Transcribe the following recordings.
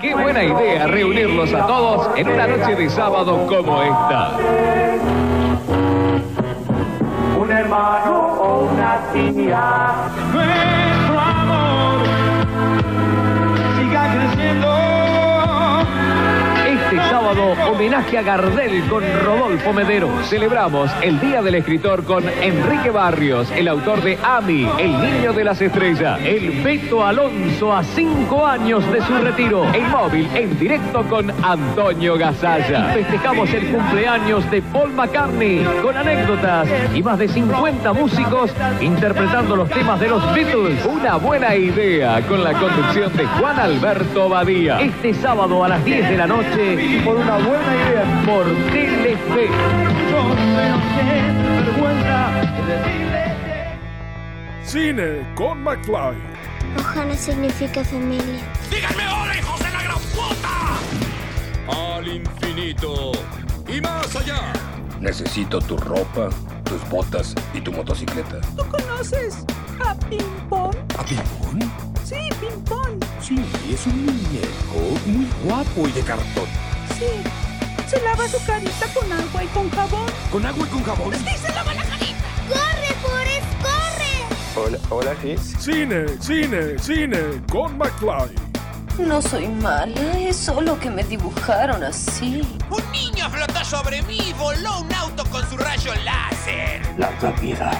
Qué buena idea reunirlos a todos en una noche de sábado como esta. Un hermano o una tía. Homenaje a Gardel con Rodolfo Medero. Celebramos el Día del Escritor con Enrique Barrios, el autor de Ami, El Niño de las Estrellas. El Beto Alonso a cinco años de su retiro. El móvil en directo con Antonio Gasalla. Festejamos el cumpleaños de Paul McCartney con anécdotas y más de 50 músicos interpretando los temas de los Beatles. Una buena idea con la conducción de Juan Alberto Badía. Este sábado a las 10 de la noche una buena idea por Telefe. Yo sé, vergüenza de Cine con McFly. Ohana significa familia. ¡Díganme hola, hijos de la gran puta! Al infinito y más allá. Necesito tu ropa, tus botas y tu motocicleta. ¿Tú conoces a Ping Pong? ¿A Pimpón? Sí, Ping Pong. Sí, es un muñeco muy guapo y de cartón. Sí. Se lava su carita con agua y con jabón. ¿Con agua y con jabón? Sí, se lava la carita. ¡Corre, Forrest, corre! Hola, hola, sí. Cine, cine, cine con McFly. No soy mala, es solo que me dibujaron así. Un niño flotó sobre mí y voló un auto con su rayo láser. Larga vida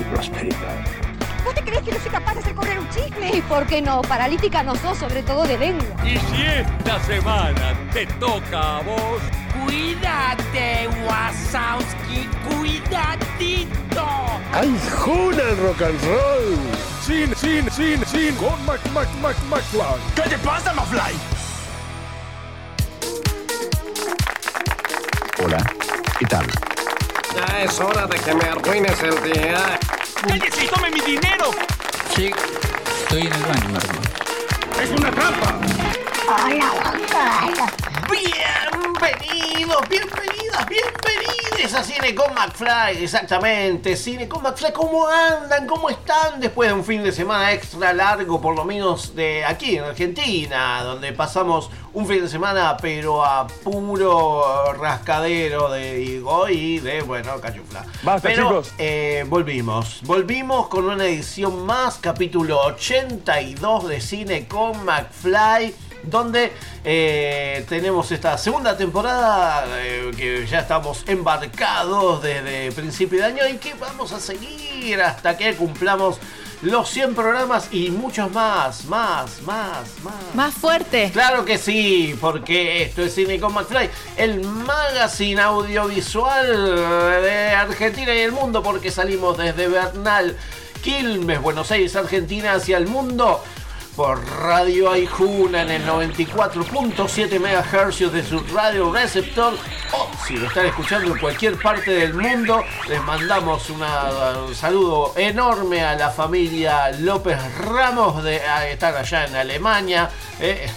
y prosperidad. ¿Vos te crees que no soy capaz de hacer correr un chisme? ¿Y por qué no? Paralítica no sos, sobre todo de lengua. Y si esta semana te toca a vos, Cuídate, Wasowski, cuidadito. ¡Ay, Juna el rock and roll! Cine, cine, cine, cine con Mac, Mac, Mac, McFly. ¿Qué te pasa, Mafly? Hola, ¿qué tal? Ya es hora de que me arruines el día. ¡Cállese y tome mi dinero! Sí, estoy en el baño, hermano. ¡Es una trampa! Hola, Juan Bienvenidos, bienvenidas, bienvenidos a Cine con McFly, exactamente, Cine con McFly, ¿cómo andan? ¿Cómo están después de un fin de semana extra largo, por lo menos de aquí en Argentina, donde pasamos un fin de semana pero a puro rascadero de digo y de, bueno, cachufla. Basta, pero, chicos. eh, volvimos, volvimos con una edición más, capítulo 82 de Cine con McFly donde eh, tenemos esta segunda temporada eh, que ya estamos embarcados desde principio de año y que vamos a seguir hasta que cumplamos los 100 programas y muchos más, más, más, más. Más fuerte. Claro que sí, porque esto es Cine con McFly, el magazine audiovisual de Argentina y el mundo, porque salimos desde Bernal, Quilmes, Buenos Aires, Argentina, hacia el mundo por Radio Aijuna en el 94.7 MHz de su radio receptor o si lo están escuchando en cualquier parte del mundo les mandamos un saludo enorme a la familia López Ramos de ah, están allá en Alemania eh,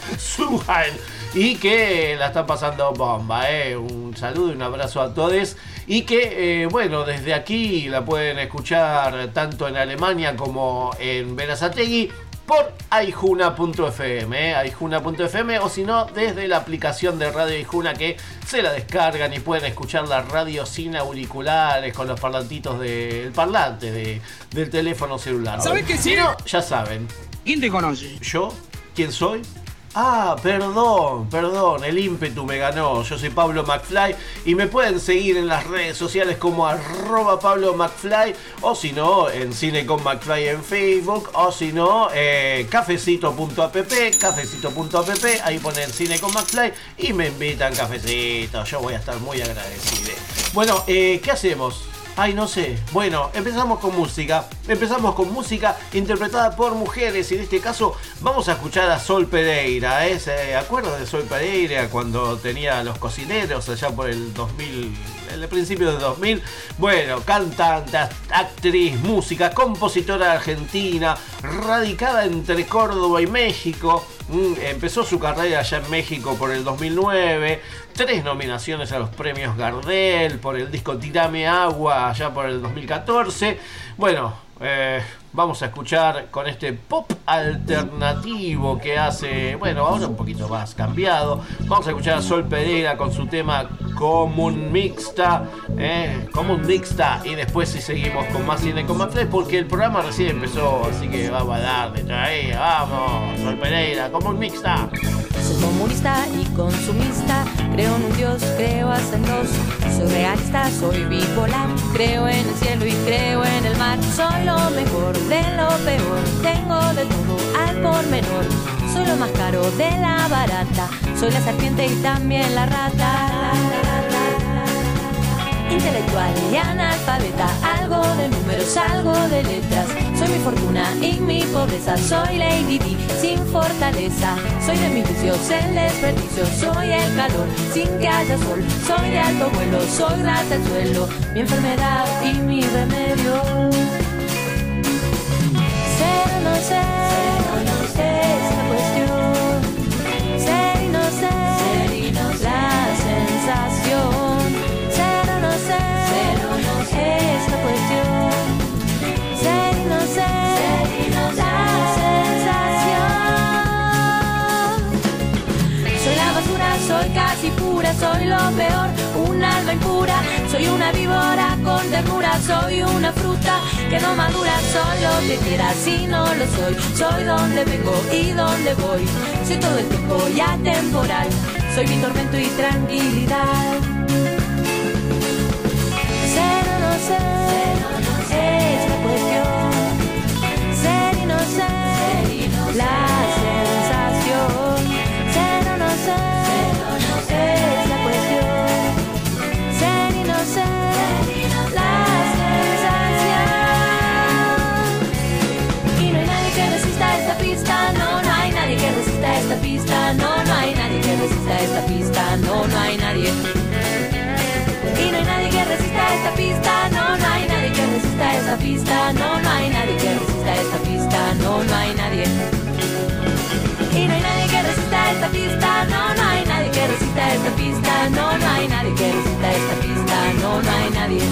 y que la están pasando bomba eh. un saludo y un abrazo a todos y que eh, bueno desde aquí la pueden escuchar tanto en Alemania como en Berazategui por aijuna.fm, eh, aijuna.fm o si no desde la aplicación de Radio Aijuna que se la descargan y pueden escuchar la radio sin auriculares con los parlantitos del parlante de- del teléfono celular. ¿Sabe qué Si sí? no, ya saben. ¿Quién te conoce? ¿Yo? ¿Quién soy? Ah, perdón, perdón, el ímpetu me ganó. Yo soy Pablo McFly y me pueden seguir en las redes sociales como arroba Pablo McFly o si no, en Cine con McFly en Facebook o si no, eh, cafecito.app, cafecito.app, ahí ponen Cine con McFly y me invitan cafecito. Yo voy a estar muy agradecido. Bueno, eh, ¿qué hacemos? Ay, no sé. Bueno, empezamos con música. Empezamos con música interpretada por mujeres. Y en este caso vamos a escuchar a Sol Pereira. ¿eh? ¿Se acuerdan de Sol Pereira cuando tenía los cocineros allá por el 2000? El principio de 2000. Bueno, cantante, actriz, música, compositora argentina, radicada entre Córdoba y México. Mm, Empezó su carrera allá en México por el 2009. Tres nominaciones a los premios Gardel por el disco Tirame Agua allá por el 2014. Bueno, eh, vamos a escuchar con este pop alternativo que hace, bueno, ahora un poquito más cambiado. Vamos a escuchar a Sol Pereira con su tema Común Mixta, eh, Común Mixta, y después si seguimos con más cine con más porque el programa recién empezó, así que vamos a dar de ahí, vamos, Sol Pereira, Común Mixta. Soy comunista y consumista, creo en un Dios, creo hasta en dos. Soy realista, soy bipolar, creo en el cielo y creo en el mar. Soy lo mejor de lo peor, tengo de todo al por menor. Soy lo más caro de la barata, soy la serpiente y también la rata intelectual y analfabeta, algo de números, algo de letras. Soy mi fortuna y mi pobreza, soy Lady D sin fortaleza. Soy de mis vicios el desperdicio, soy el calor sin que haya sol. Soy de alto vuelo, soy rata al suelo, mi enfermedad y mi remedio. Soy la basura, soy casi pura, soy lo peor, un alma impura. Soy una víbora con ternura, soy una fruta que no madura. Soy lo que quiera, si no lo soy. Soy donde vengo y donde voy. Soy todo el tiempo y atemporal. Soy mi tormento y tranquilidad. ser, es la cuestión. Ser y no ser, la no, no hay nadie que resista esta pista, no, no hay nadie. Y no hay nadie que resista esta pista, no, no hay nadie que resista esta pista, no, no hay nadie que resista esta pista, no, no hay nadie.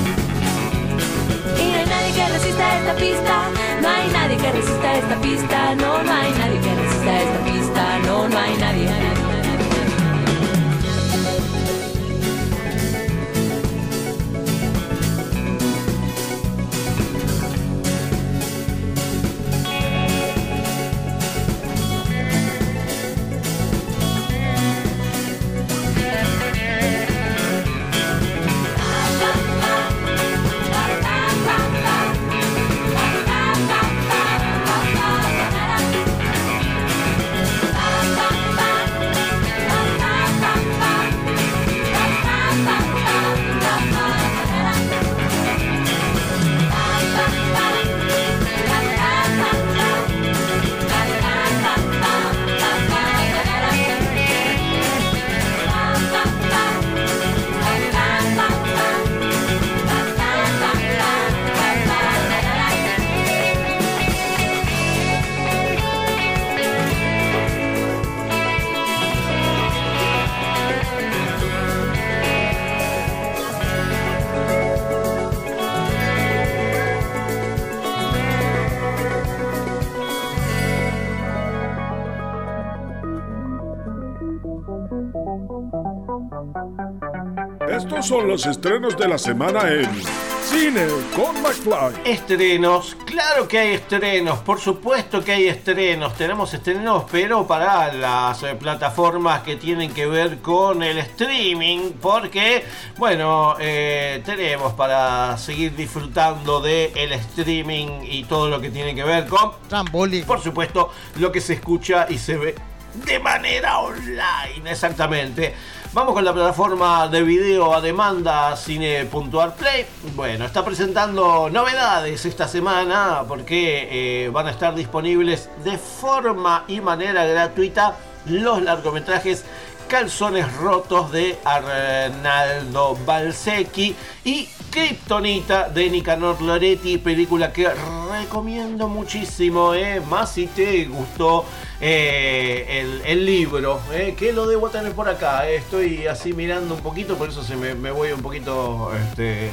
Y no hay nadie que resista esta pista, no hay nadie que resista esta pista, no, no hay nadie que resista esta pista, no, no hay nadie. Son los estrenos de la semana en Cine con McFly. Estrenos, claro que hay estrenos, por supuesto que hay estrenos. Tenemos estrenos, pero para las eh, plataformas que tienen que ver con el streaming, porque, bueno, eh, tenemos para seguir disfrutando del el streaming y todo lo que tiene que ver con. Por supuesto, lo que se escucha y se ve de manera online, exactamente. Vamos con la plataforma de video a demanda Cine.arplay. Bueno, está presentando novedades esta semana porque eh, van a estar disponibles de forma y manera gratuita los largometrajes Calzones Rotos de Arnaldo Balsecchi y Kryptonita de Nicanor Loretti, película que recomiendo muchísimo, eh, más si te gustó eh, el, libro, eh, que lo debo tener por acá, estoy así mirando un poquito, por eso se me, voy un poquito este,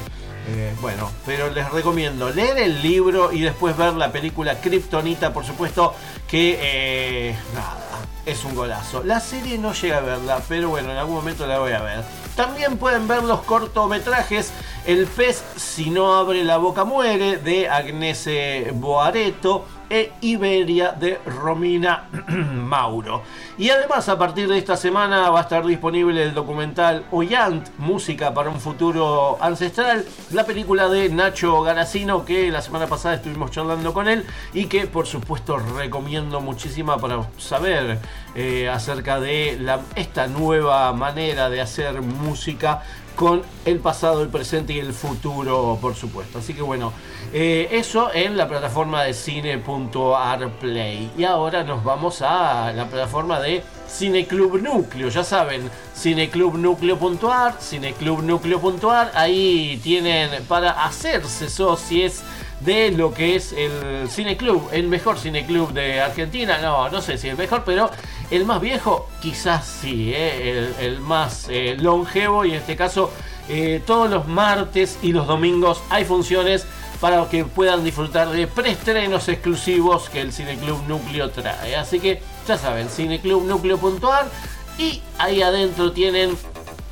Eh, bueno, pero les recomiendo leer el libro y después ver la película Kryptonita, por supuesto, que nada, es un golazo. La serie no llega a verla, pero bueno, en algún momento la voy a ver. También pueden ver los cortometrajes El pez si no abre la boca muere de Agnese Boareto e Iberia de Romina Mauro. Y además a partir de esta semana va a estar disponible el documental Oyant, Música para un futuro ancestral, la película de Nacho Garacino que la semana pasada estuvimos charlando con él y que por supuesto recomiendo muchísima para saber eh, acerca de esta nueva manera de hacer música con el pasado, el presente y el futuro, por supuesto. Así que bueno, eh, eso en la plataforma de cine.arplay. Y ahora nos vamos a la plataforma de Cineclub Núcleo. Ya saben, cineclubnucleo.ar, cineclubnucleo.ar. Ahí tienen para hacerse socios de lo que es el cineclub, el mejor cineclub de Argentina. No, no sé si el mejor, pero el más viejo, quizás sí, eh, el, más eh, longevo. Y en este caso, eh, todos los martes y los domingos hay funciones para que puedan disfrutar de preestrenos exclusivos que el Cineclub Núcleo trae. Así que ya saben, cineclubnucleo.ar y ahí adentro tienen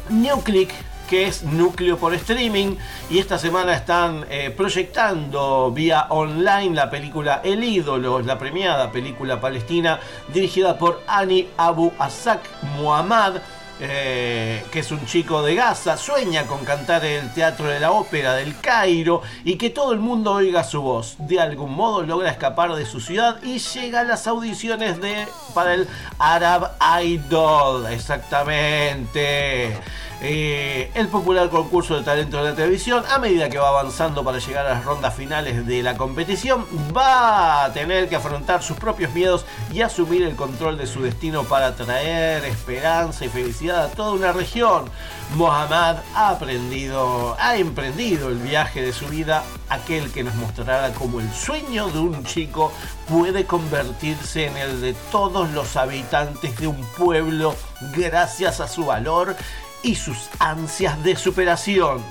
NewClick que es núcleo por streaming y esta semana están eh, proyectando vía online la película El ídolo, la premiada película palestina dirigida por Ani Abu Asak Muhammad. Eh, que es un chico de Gaza, sueña con cantar en el Teatro de la Ópera del Cairo y que todo el mundo oiga su voz. De algún modo logra escapar de su ciudad y llega a las audiciones de, para el Arab Idol. Exactamente. Eh, el popular concurso de talento de la televisión, a medida que va avanzando para llegar a las rondas finales de la competición, va a tener que afrontar sus propios miedos y asumir el control de su destino para traer esperanza y felicidad a toda una región. Mohammad ha aprendido, ha emprendido el viaje de su vida, aquel que nos mostrará cómo el sueño de un chico puede convertirse en el de todos los habitantes de un pueblo gracias a su valor y sus ansias de superación.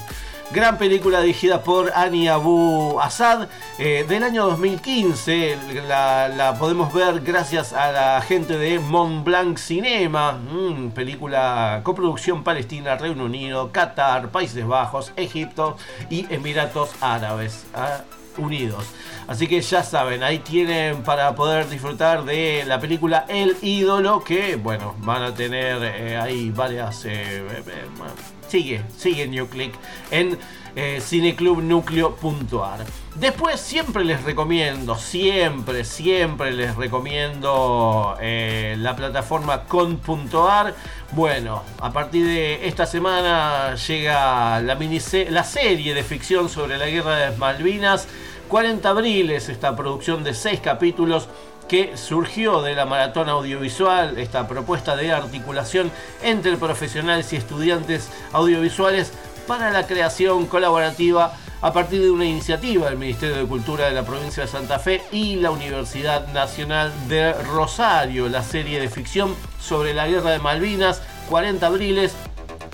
Gran película dirigida por Ani Abu Assad eh, del año 2015. La, podemos ver gracias a la gente de Mont Blanc Cinema. Mm, película coproducción palestina, Reino Unido, Qatar, Países Bajos, Egipto y Emiratos Árabes. Ah, Unidos. Así que ya saben, ahí tienen para poder disfrutar de la película El ídolo, que bueno, van a tener eh, ahí varias... Eh, eh, sigue, sigue NewClick en cineclubnucleo.ar. Después siempre les recomiendo, siempre, siempre les recomiendo la plataforma con.ar. Bueno, a partir de esta semana llega la, la serie de ficción sobre la guerra de Malvinas. 40 abriles, esta producción de 6 capítulos que surgió de la maratón audiovisual, esta propuesta de articulación entre profesionales y estudiantes audiovisuales para la creación colaborativa a partir de una iniciativa del Ministerio de Cultura de la provincia de Santa Fe y la Universidad Nacional de Rosario, la serie de ficción sobre la guerra de Malvinas, 40 abriles,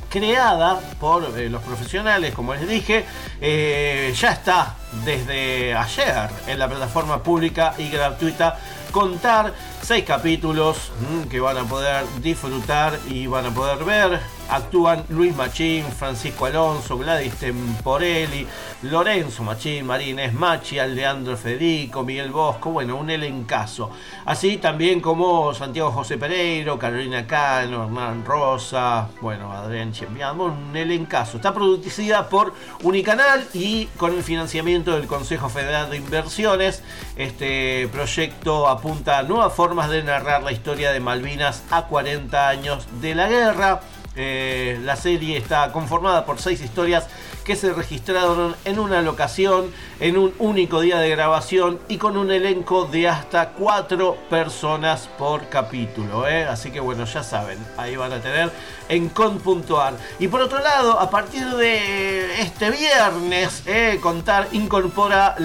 creada por eh, los profesionales, como les dije, eh, ya está desde ayer en la plataforma pública y gratuita contar seis capítulos mm, que van a poder disfrutar y van a poder ver Actúan Luis Machín, Francisco Alonso, Gladys Temporelli, Lorenzo Machín, Marínez Machi, Leandro Federico, Miguel Bosco, bueno, un elencazo. Así también como Santiago José Pereiro, Carolina Cano, Hernán Rosa, bueno, Adrián Chembiano, un elencazo. Está producida por Unicanal y con el financiamiento del Consejo Federal de Inversiones. Este proyecto apunta a nuevas formas de narrar la historia de Malvinas a 40 años de la guerra. Eh, la serie está conformada por seis historias que se registraron en una locación, en un único día de grabación y con un elenco de hasta cuatro personas por capítulo. ¿eh? Así que bueno, ya saben, ahí van a tener en con.ar. Y por otro lado, a partir de este viernes, ¿eh? Contar incorpora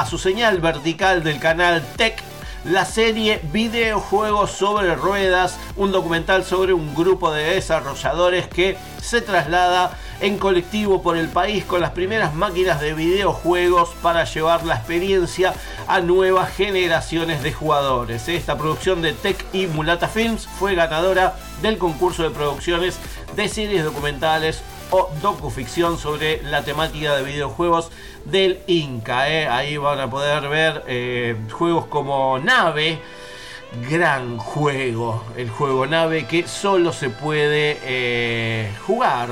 a su señal vertical del canal Tech la serie Videojuegos sobre Ruedas, un documental sobre un grupo de desarrolladores que se traslada en colectivo por el país con las primeras máquinas de videojuegos para llevar la experiencia a nuevas generaciones de jugadores. Esta producción de Tech y Mulata Films fue ganadora del concurso de producciones de series documentales o docuficción sobre la temática de videojuegos del Inca. ¿eh? Ahí van a poder ver eh, juegos como Nave, gran juego, el juego Nave que solo se puede eh, jugar,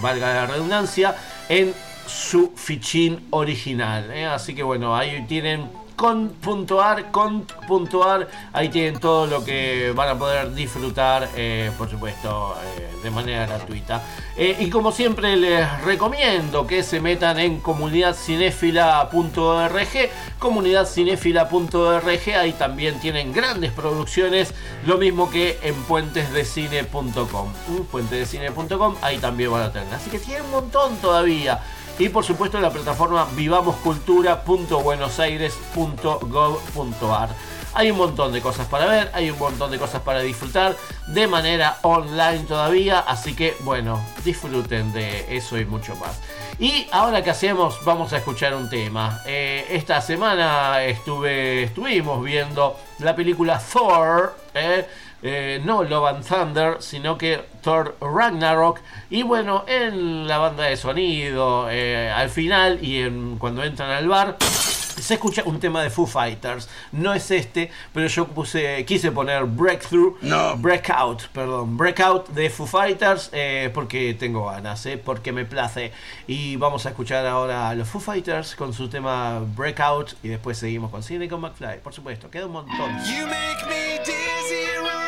valga la redundancia, en su fichín original. Así que bueno, ahí tienen con.ar, con.ar, ahí tienen todo lo que van a poder disfrutar, eh, por supuesto, eh, de manera gratuita. Eh, y como siempre les recomiendo que se metan en comunidadcinefila.org, comunidadcinefila.org, ahí también tienen grandes producciones, lo mismo que en puentesdecine.com. Puentesdecine.com, ahí también van a tener. Así que tienen un montón todavía y por supuesto la plataforma vivamoscultura.buenosaires.gov.ar. Hay un montón de cosas para ver, hay un montón de cosas para disfrutar de manera online todavía, así que bueno, disfruten de eso y mucho más. Y ahora que hacemos, vamos a escuchar un tema. Eh, esta semana estuve, estuvimos viendo la película Thor. Eh, eh, no Love and Thunder, sino que Thor Ragnarok. Y bueno, en la banda de sonido, eh, al final y en, cuando entran al bar, se escucha un tema de Foo Fighters. No es este, pero yo puse, quise poner Breakthrough, no. Breakout, perdón, Breakout de Foo Fighters, eh, porque tengo ganas, porque me place. Y vamos a escuchar ahora a los Foo Fighters con su tema Breakout y después seguimos con Cine con McFly, por supuesto, queda un montón. You make me dizzy,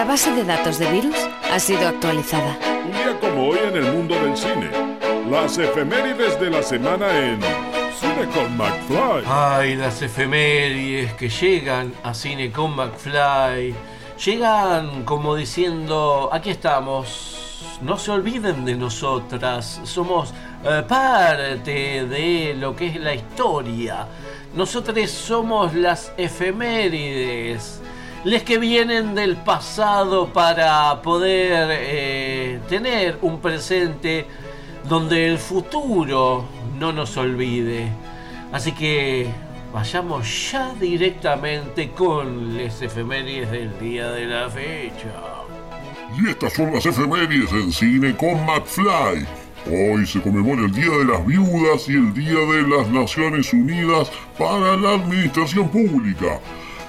La base de datos de virus ha sido actualizada. Un día como hoy en el mundo del cine. Las efemérides de la semana en Cine con McFly. Ay, las efemérides que llegan a Cine con McFly. Llegan como diciendo, aquí estamos, no se olviden de nosotras, somos eh, parte de lo que es la historia. Nosotros somos las efemérides, les que vienen del pasado para poder eh, tener un presente donde el futuro no nos olvide. Así que vayamos ya directamente con las efemérides del día de la fecha. Y estas son las efemérides en cine con McFly. Hoy se conmemora el Día de las Viudas y el Día de las Naciones Unidas para la Administración Pública.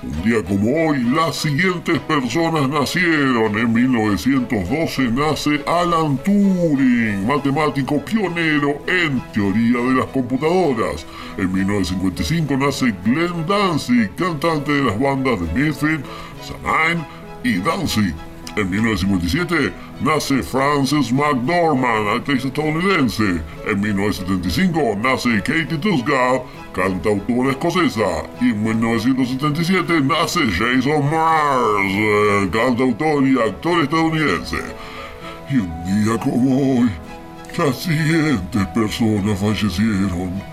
Un día como hoy, las siguientes personas nacieron. En 1912 nace Alan Turing, matemático pionero en teoría de las computadoras. En 1955 nace Glenn Danzig, cantante de las bandas de Misfit, Samhain y Danzig. En 1957 nace Frances McDormand, actriz estadounidense. En 1975 nace Katie Tusgar, cantautora escocesa. Y en 1977 nace Jason Mars, eh, cantautor y actor estadounidense. Y un día como hoy, las siguientes personas fallecieron.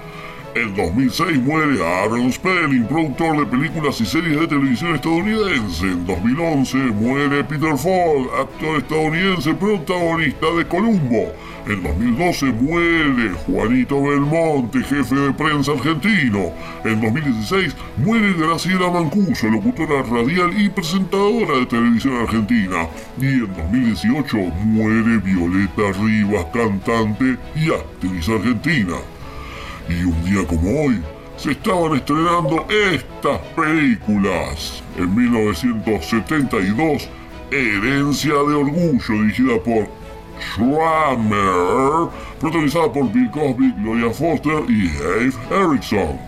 En 2006 muere Aaron Spelling, productor de películas y series de televisión estadounidense. En 2011 muere Peter Falk, actor estadounidense protagonista de Columbo. En 2012 muere Juanito Belmonte, jefe de prensa argentino. En 2016 muere Graciela Mancuso, locutora radial y presentadora de televisión argentina. Y en 2018 muere Violeta Rivas, cantante y actriz argentina. Y un día como hoy se estaban estrenando estas películas. En 1972, Herencia de Orgullo, dirigida por Schramer, protagonizada por Bill Cosby, Gloria Foster y Dave Erickson.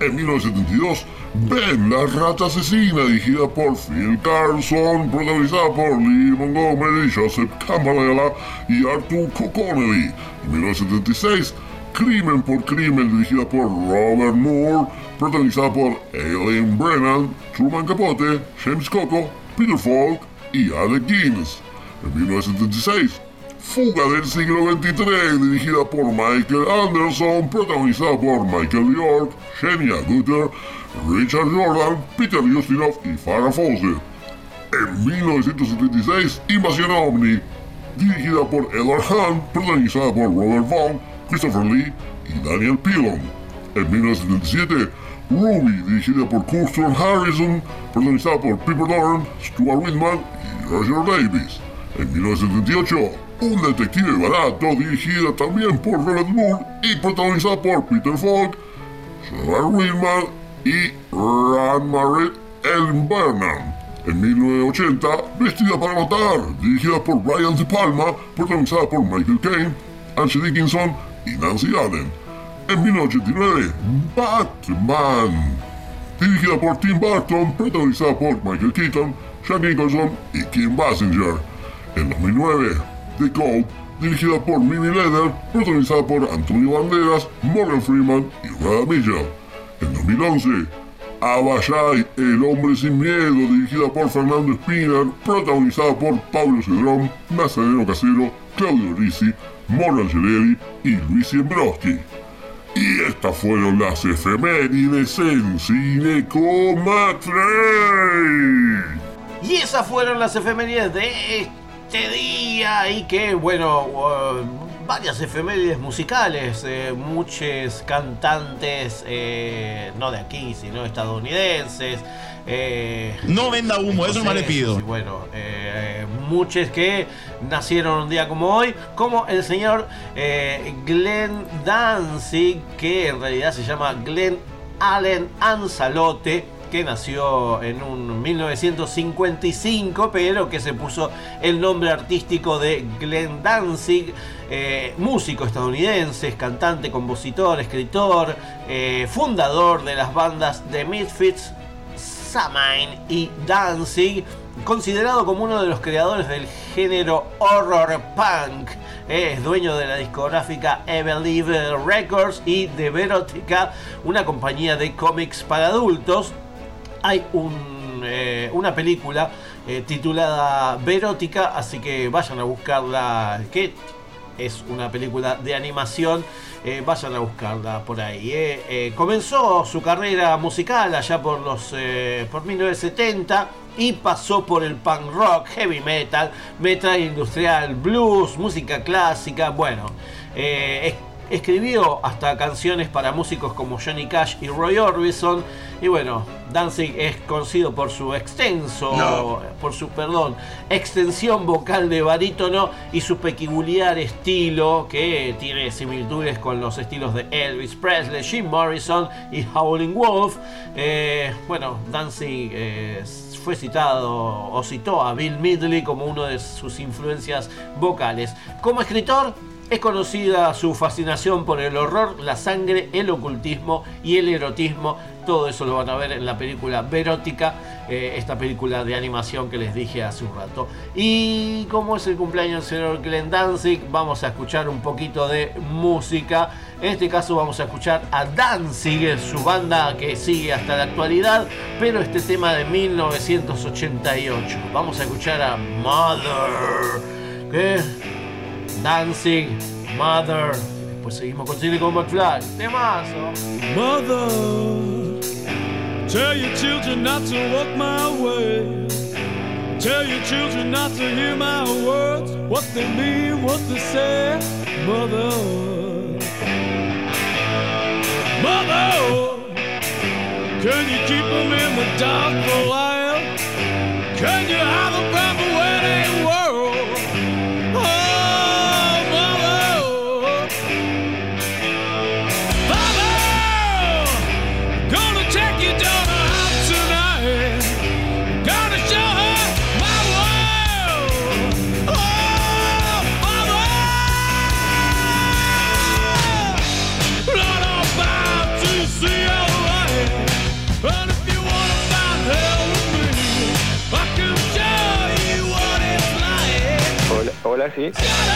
En 1972, Ben, la rata asesina, dirigida por Phil Carlson, protagonizada por Lee Montgomery, Joseph Camarella y Arthur Connelly. En 1976, Crimen por Crimen, dirigida por Robert Moore, protagonizada por Aileen Brennan, Truman Capote, James Coco, Peter Falk y Alec Guinness. En 1976, Fuga del siglo XXIII, dirigida por Michael Anderson, protagonizada por Michael York, Shania Gutter, Richard Jordan, Peter Ustinov y Farrah Fawcett. En 1976, Invasión OVNI, dirigida por Edward Hunt, protagonizada por Robert Vaughn, Christopher Lee y Daniel Pilon. En 1977, Ruby, dirigida por Kirsten Harrison, protagonizada por Piper Dorn, Stuart Whitman y Roger Davis. En 1978, Un detective barato, dirigida también por Robert Moore y protagonizada por Peter Falk, Stuart Whitman y Ran Marie Ellen Burnham. En 1980, Vestida para matar, dirigida por Brian De Palma, protagonizada por Michael Caine, Angie Dickinson y Nancy Allen. En 1989, Batman, dirigida por Tim Burton, protagonizada por Michael Keaton, Jack Nicholson y Kim Basinger. En 2009, The Code, dirigida por Mimi Leder, protagonizada por Antonio Banderas, Morgan Freeman y Rada Mitchell. En 2011, Abayay, El hombre sin miedo, dirigida por Fernando Espina, protagonizada por Pablo Cedrón, Nazareno Casero, Claudio Risi, Mona Angelelli y Luis Siembroski. Y estas fueron las efemérides en Cine con McFly. Y esas fueron las efemérides de este día y que, bueno, uh, varias efemérides musicales, eh, muchos cantantes, eh, no de aquí, sino estadounidenses. eh, No venda humo, eso no le pido. Bueno, muchos que nacieron un día como hoy, como el señor Glenn Danzig, que en realidad se llama Glenn Allen Ansalote, que nació en un 1955, pero que se puso el nombre artístico de Glenn Danzig, eh, músico estadounidense, cantante, compositor, escritor, eh, fundador de las bandas The Misfits, Samhain y Danzig. considerado como uno de los creadores del género horror punk. Es dueño de la discográfica Evil Records y de Verotica, una compañía de cómics para adultos. Hay un, eh, una película eh, titulada Verótica, así que vayan a buscarla, que es una película de animación, eh, vayan a buscarla por ahí. comenzó su carrera musical allá por los por 1970 y pasó por el punk rock, heavy metal, metal industrial, blues, música clásica, bueno, es- escribió hasta canciones para músicos como Johnny Cash y Roy Orbison y bueno, Danzig es conocido por su extenso, No. por su, perdón, extensión vocal de barítono y su peculiar estilo que tiene similitudes con los estilos de Elvis Presley, Jim Morrison y Howling Wolf. Eh, bueno, Danzig eh, fue citado o citó a Bill Midley como uno de sus influencias vocales. Como escritor, es conocida su fascinación por el horror, la sangre, el ocultismo y el erotismo. Todo eso lo van a ver en la película Verótica, eh, esta película de animación que les dije hace un rato. Y como es el cumpleaños del señor Glenn Danzig, vamos a escuchar un poquito de música. En este caso vamos a escuchar a Danzig, su banda que sigue hasta la actualidad, pero este tema de 1988. Vamos a escuchar a Mother. Dancing, Mother. Después seguimos con Silicon McFly. Temazo. Mother, tell your children not to walk my way. Tell your children not to hear my words, what they mean, what they say. Mother, Mother, can you keep them in the dark for a while? Can you hide them from Hola,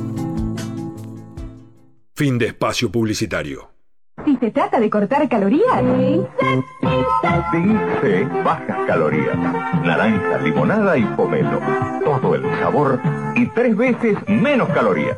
Fin de espacio publicitario. Si se trata de cortar calorías. Dince bajas calorías. Naranja, limonada y pomelo. Todo el sabor y tres veces menos calorías.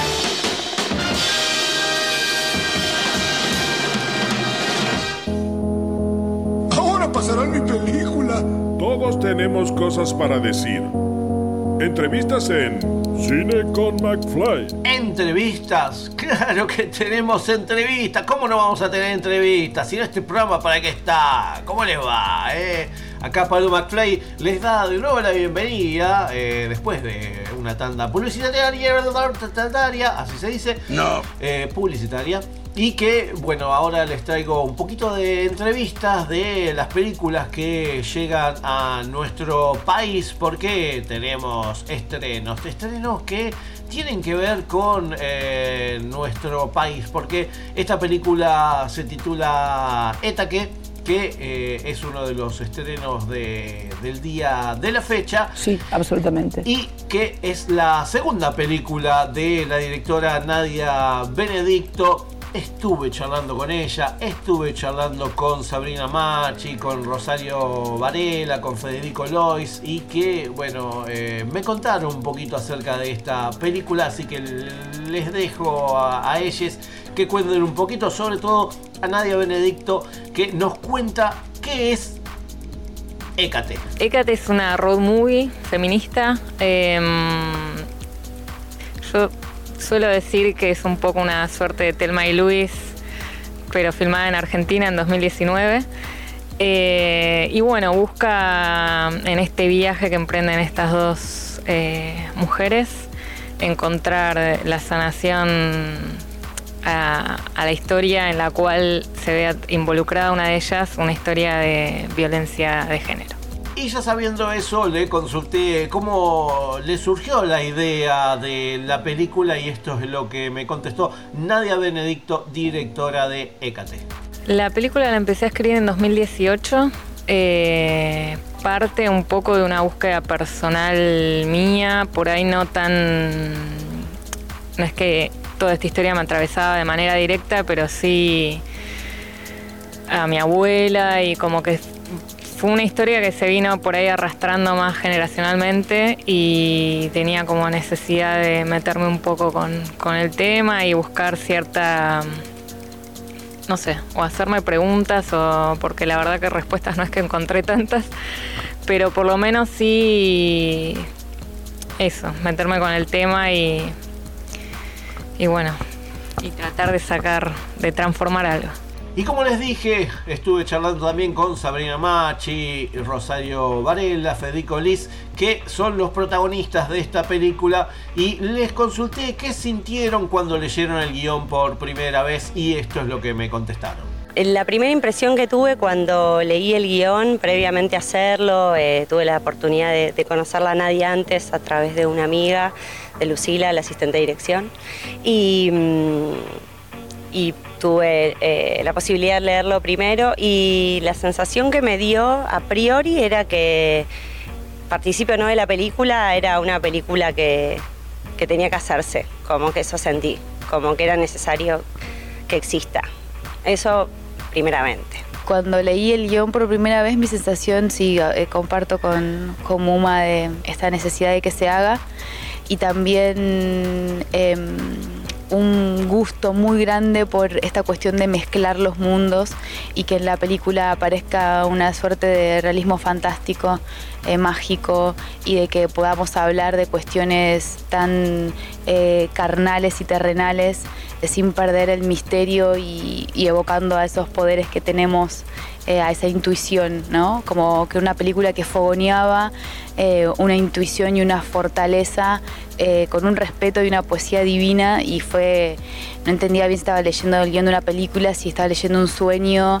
Todos tenemos cosas para decir. Entrevistas en Cine con McFly. Entrevistas, claro que tenemos entrevistas. ¿Cómo no vamos a tener entrevistas? Si no, este programa, ¿para qué está? ¿Cómo les va? eh? Acá Pablo McFly les da de nuevo la bienvenida eh, después de una tanda publicitaria, así se dice. No. Eh, publicitaria. Y que, bueno, ahora les traigo un poquito de entrevistas de las películas que llegan a nuestro país porque tenemos estrenos, estrenos que tienen que ver con eh, nuestro país porque esta película se titula Etaque que eh, es uno de los estrenos de- del día de la fecha. Sí, absolutamente. Y que es la segunda película de la directora Nadia Benedicto. Estuve charlando con ella, estuve charlando con Sabrina Machi, con Rosario Varela, con Federico Lois y que, bueno, eh, me contaron un poquito acerca de esta película, así que les dejo a, ellos que cuenten un poquito, sobre todo a Nadia Benedicto, que nos cuenta qué es Écate. Hécate es una road movie feminista. Em, yo suelo decir que es un poco una suerte de Telma y Luis, pero filmada en Argentina en 2019. Eh, y bueno, busca en este viaje que emprenden estas dos eh, mujeres encontrar la sanación a, a la historia en la cual se ve involucrada una de ellas, una historia de violencia de género. Y ya sabiendo eso, le consulté cómo le surgió la idea de la película y esto es lo que me contestó Nadia Benedicto, directora de Écate. La película la empecé a escribir en 2018. eh, parte un poco de una búsqueda personal mía, por ahí no tan... No es que toda esta historia me atravesaba de manera directa, pero sí a mi abuela y como que fue una historia que se vino por ahí arrastrando más generacionalmente y tenía como necesidad de meterme un poco con, con el tema y buscar cierta no sé, o hacerme preguntas o porque la verdad que respuestas no es que encontré tantas, pero por lo menos sí eso, meterme con el tema y y bueno, y tratar de sacar, de transformar algo. Y como les dije, estuve charlando también con Sabrina Machi, Rosario Varela, Federico Liz, que son los protagonistas de esta película, y les consulté qué sintieron cuando leyeron el guion por primera vez, y esto es lo que me contestaron. La primera impresión que tuve cuando leí el guion, previamente a hacerlo, eh, tuve la oportunidad de, conocerla a nadie antes a través de una amiga, de Lucila, la asistente de dirección, y, mm, y tuve eh, la posibilidad de leerlo primero y la sensación que me dio a priori era que participe no de la película, era una película que, que tenía que hacerse, como que eso sentí, como que era necesario que exista. Eso primeramente. Cuando leí el guion por primera vez, mi sensación, sí, eh, comparto con, con Muma de esta necesidad de que se haga y también eh, un gusto muy grande por esta cuestión de mezclar los mundos y que en la película aparezca una suerte de realismo fantástico, eh, mágico y de que podamos hablar de cuestiones tan eh, carnales y terrenales eh, sin perder el misterio y, y, evocando a esos poderes que tenemos, eh, a esa intuición, ¿no? Como que una película que fogoneaba eh, una intuición y una fortaleza eh, con un respeto y una poesía divina y fue, no entendía bien si estaba leyendo el guion de una película, si estaba leyendo un sueño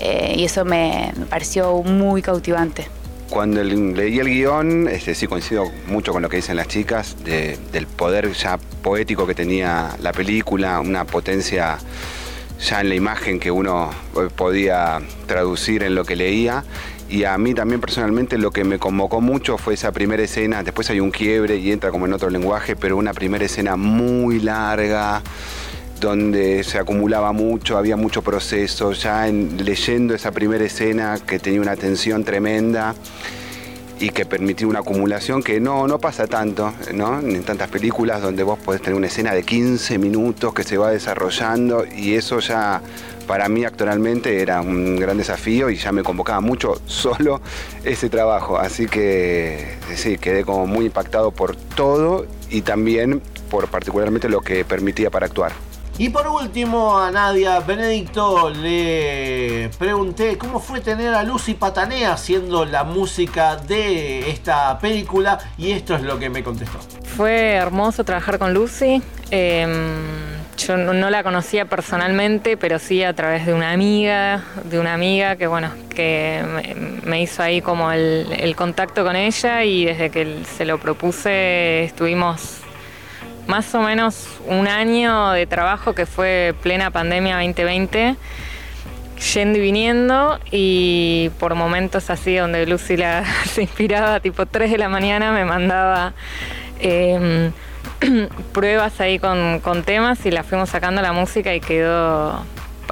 y eso me, pareció muy cautivante cuando leí el guion, este, sí coincido mucho con lo que dicen las chicas, de, del poder ya poético que tenía la película, una potencia ya en la imagen que uno podía traducir en lo que leía. Y a mí también personalmente lo que me convocó mucho fue esa primera escena, después hay un quiebre y entra como en otro lenguaje, pero una primera escena muy larga, donde se acumulaba mucho, había mucho proceso, ya en, leyendo esa primera escena que tenía una tensión tremenda y que permitía una acumulación que no, no pasa tanto, ¿no? En tantas películas donde vos podés tener una escena de 15 minutos que se va desarrollando y eso ya para mí actualmente era un gran desafío y ya me convocaba mucho solo ese trabajo. Así que sí, quedé como muy impactado por todo y también por particularmente lo que permitía para actuar. Y por último, a Nadia Benedicto le pregunté cómo fue tener a Lucy Patanea haciendo la música de esta película y esto es lo que me contestó. Fue hermoso trabajar con Lucy. Eh, yo no la conocía personalmente, pero sí a través de una amiga, de una amiga que bueno, que me hizo ahí como el contacto con ella y desde que se lo propuse estuvimos más o menos un año de trabajo que fue plena pandemia 2020, yendo y viniendo y por momentos así donde Lucy la, se inspiraba, tipo 3 de la mañana me mandaba eh, pruebas ahí con, con temas y la fuimos sacando la música y quedó,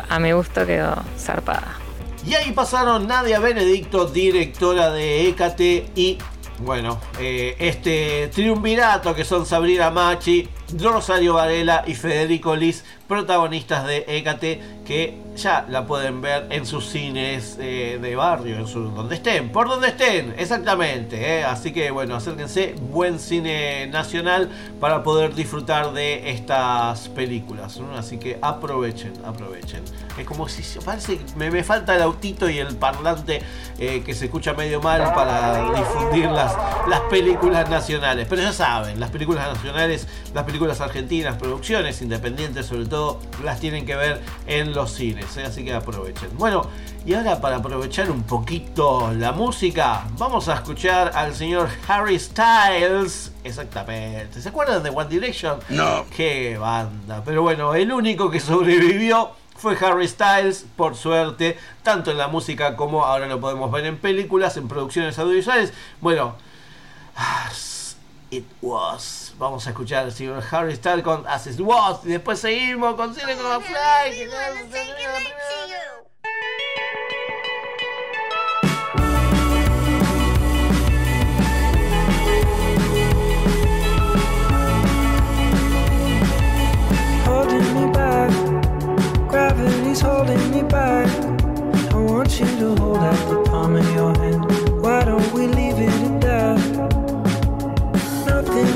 a mi gusto quedó zarpada. Y ahí pasaron Nadia Benedicto, directora de Écate y bueno, eh, este triunvirato que son Sabrina Machi, Rosario Varela y Federico Liz, protagonistas de Écate, que ya la pueden ver en sus cines eh, de barrio, en su, donde estén, por donde estén, exactamente. Eh. Así que bueno, acérquense, buen cine nacional para poder disfrutar de estas películas. Así que aprovechen, aprovechen. Es como si parece que me, me falta el autito y el parlante eh, que se escucha medio mal para difundir las, las películas nacionales. Pero ya saben, las películas nacionales, las películas argentinas, producciones independientes sobre todo, las tienen que ver en los cines. ¿Eh? Así que aprovechen. Bueno, y ahora para aprovechar un poquito la música, vamos a escuchar al señor Harry Styles. Exactamente. ¿Se acuerdan de One Direction? No. Qué banda. Pero bueno, el único que sobrevivió fue Harry Styles, por suerte, tanto en la música como ahora lo podemos ver en películas, en producciones audiovisuales. Bueno, As It Was. Vamos a escuchar al señor Harry Styles con As It y después seguimos con Silicon Fly. que no-. Gravity's holding me back. I want you to hold out the palm of your hand. Why don't we leave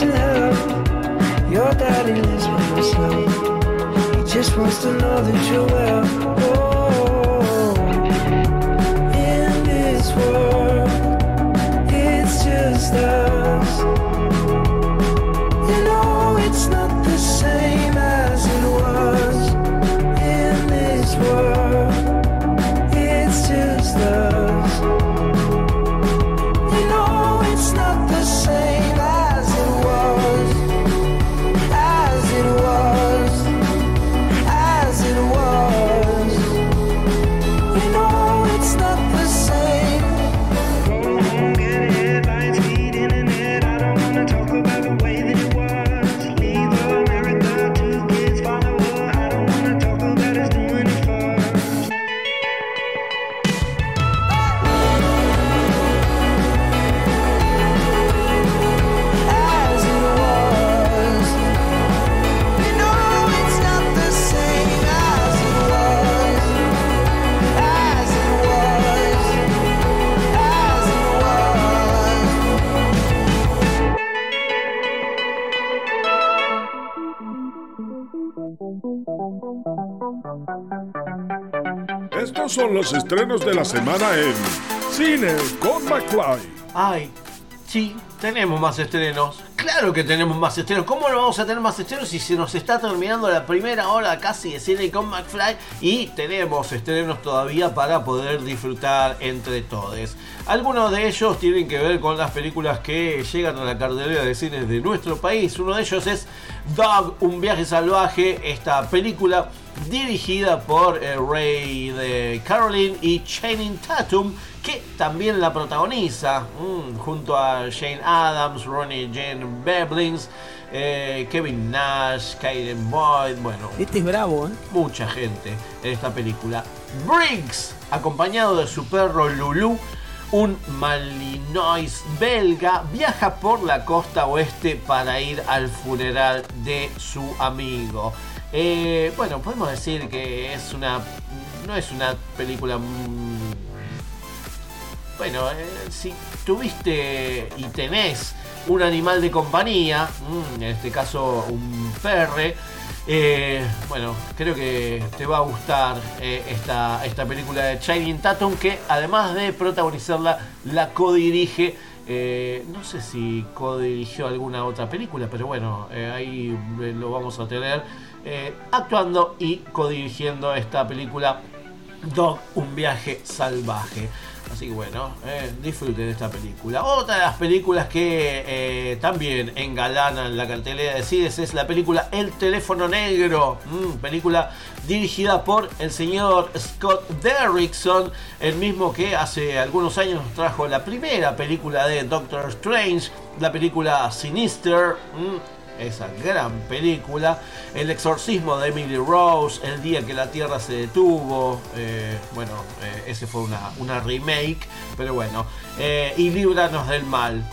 To help. Your daddy lives by himself. He just wants to know that you're well. Oh, in this world, los estrenos de la semana en Cine con McFly. Ay, sí, tenemos más estrenos. Claro que tenemos más estrenos. ¿Cómo no vamos a tener más estrenos si se nos está terminando la primera hora casi de cine con McFly? Y tenemos estrenos todavía para poder disfrutar entre todos. Algunos de ellos tienen que ver con las películas que llegan a la cartelera de cines de nuestro país. Uno de ellos es Dog, un viaje salvaje. Esta película dirigida por el rey de Caroline y Channing Tatum, que también la protagoniza mm, junto a Shane Adams, Ronnie Jane Beblings, eh, Kevin Nash, Kaden Boyd, bueno. Este es bravo, ¿eh? Mucha gente en esta película. Briggs, acompañado de su perro Lulu, un Malinois belga, viaja por la costa oeste para ir al funeral de su amigo. Eh, bueno, podemos decir que es una. No es una película. mm, Bueno, eh, si tuviste y tenés un animal de compañía, mm, en este caso un perre, eh, bueno, creo que te va a gustar eh, esta, esta película de Channing Tatum, que además de protagonizarla, la codirige. Eh, no sé si codirigió alguna otra película, pero bueno, ahí lo vamos a tener actuando y codirigiendo esta película Dog, un viaje salvaje. Así que bueno, eh, disfruten esta película. Otra de las películas que eh, también engalanan la cartelera de cines es la película El teléfono negro. Mm, película dirigida por el señor Scott Derrickson, el mismo que hace algunos años nos trajo la primera película de Doctor Strange, la película Sinister. mm, esa gran película. El exorcismo de Emily Rose, El día que la Tierra se detuvo. eh, bueno, eh, ese fue una, una remake, pero bueno. eh, y líbranos del mal.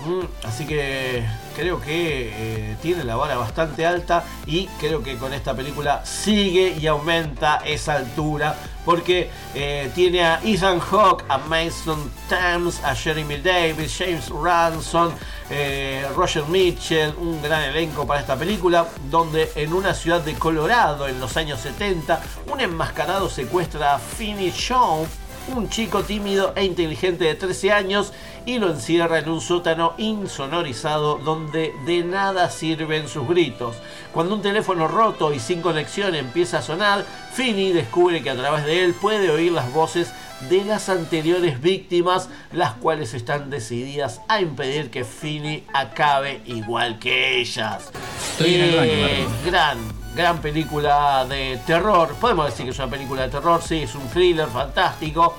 Así que creo que tiene la vara bastante alta y creo que con esta película sigue y aumenta esa altura porque eh, tiene a Ethan Hawke, a Mason Thames, a Jeremy Davis, James Ransom, eh, Roger Mitchell, un gran elenco para esta película, donde en una ciudad de Colorado en los años 70, un enmascarado secuestra a Finney Shaw, un chico tímido e inteligente de 13 años, y lo encierra en un sótano insonorizado donde de nada sirven sus gritos. Cuando un teléfono roto y sin conexión empieza a sonar, Finney descubre que a través de él puede oír las voces de las anteriores víctimas, las cuales están decididas a impedir que Finney acabe igual que ellas. Estoy en el baño, Eh, gran, gran película de terror. Podemos decir que es una película de terror, sí, es un thriller fantástico,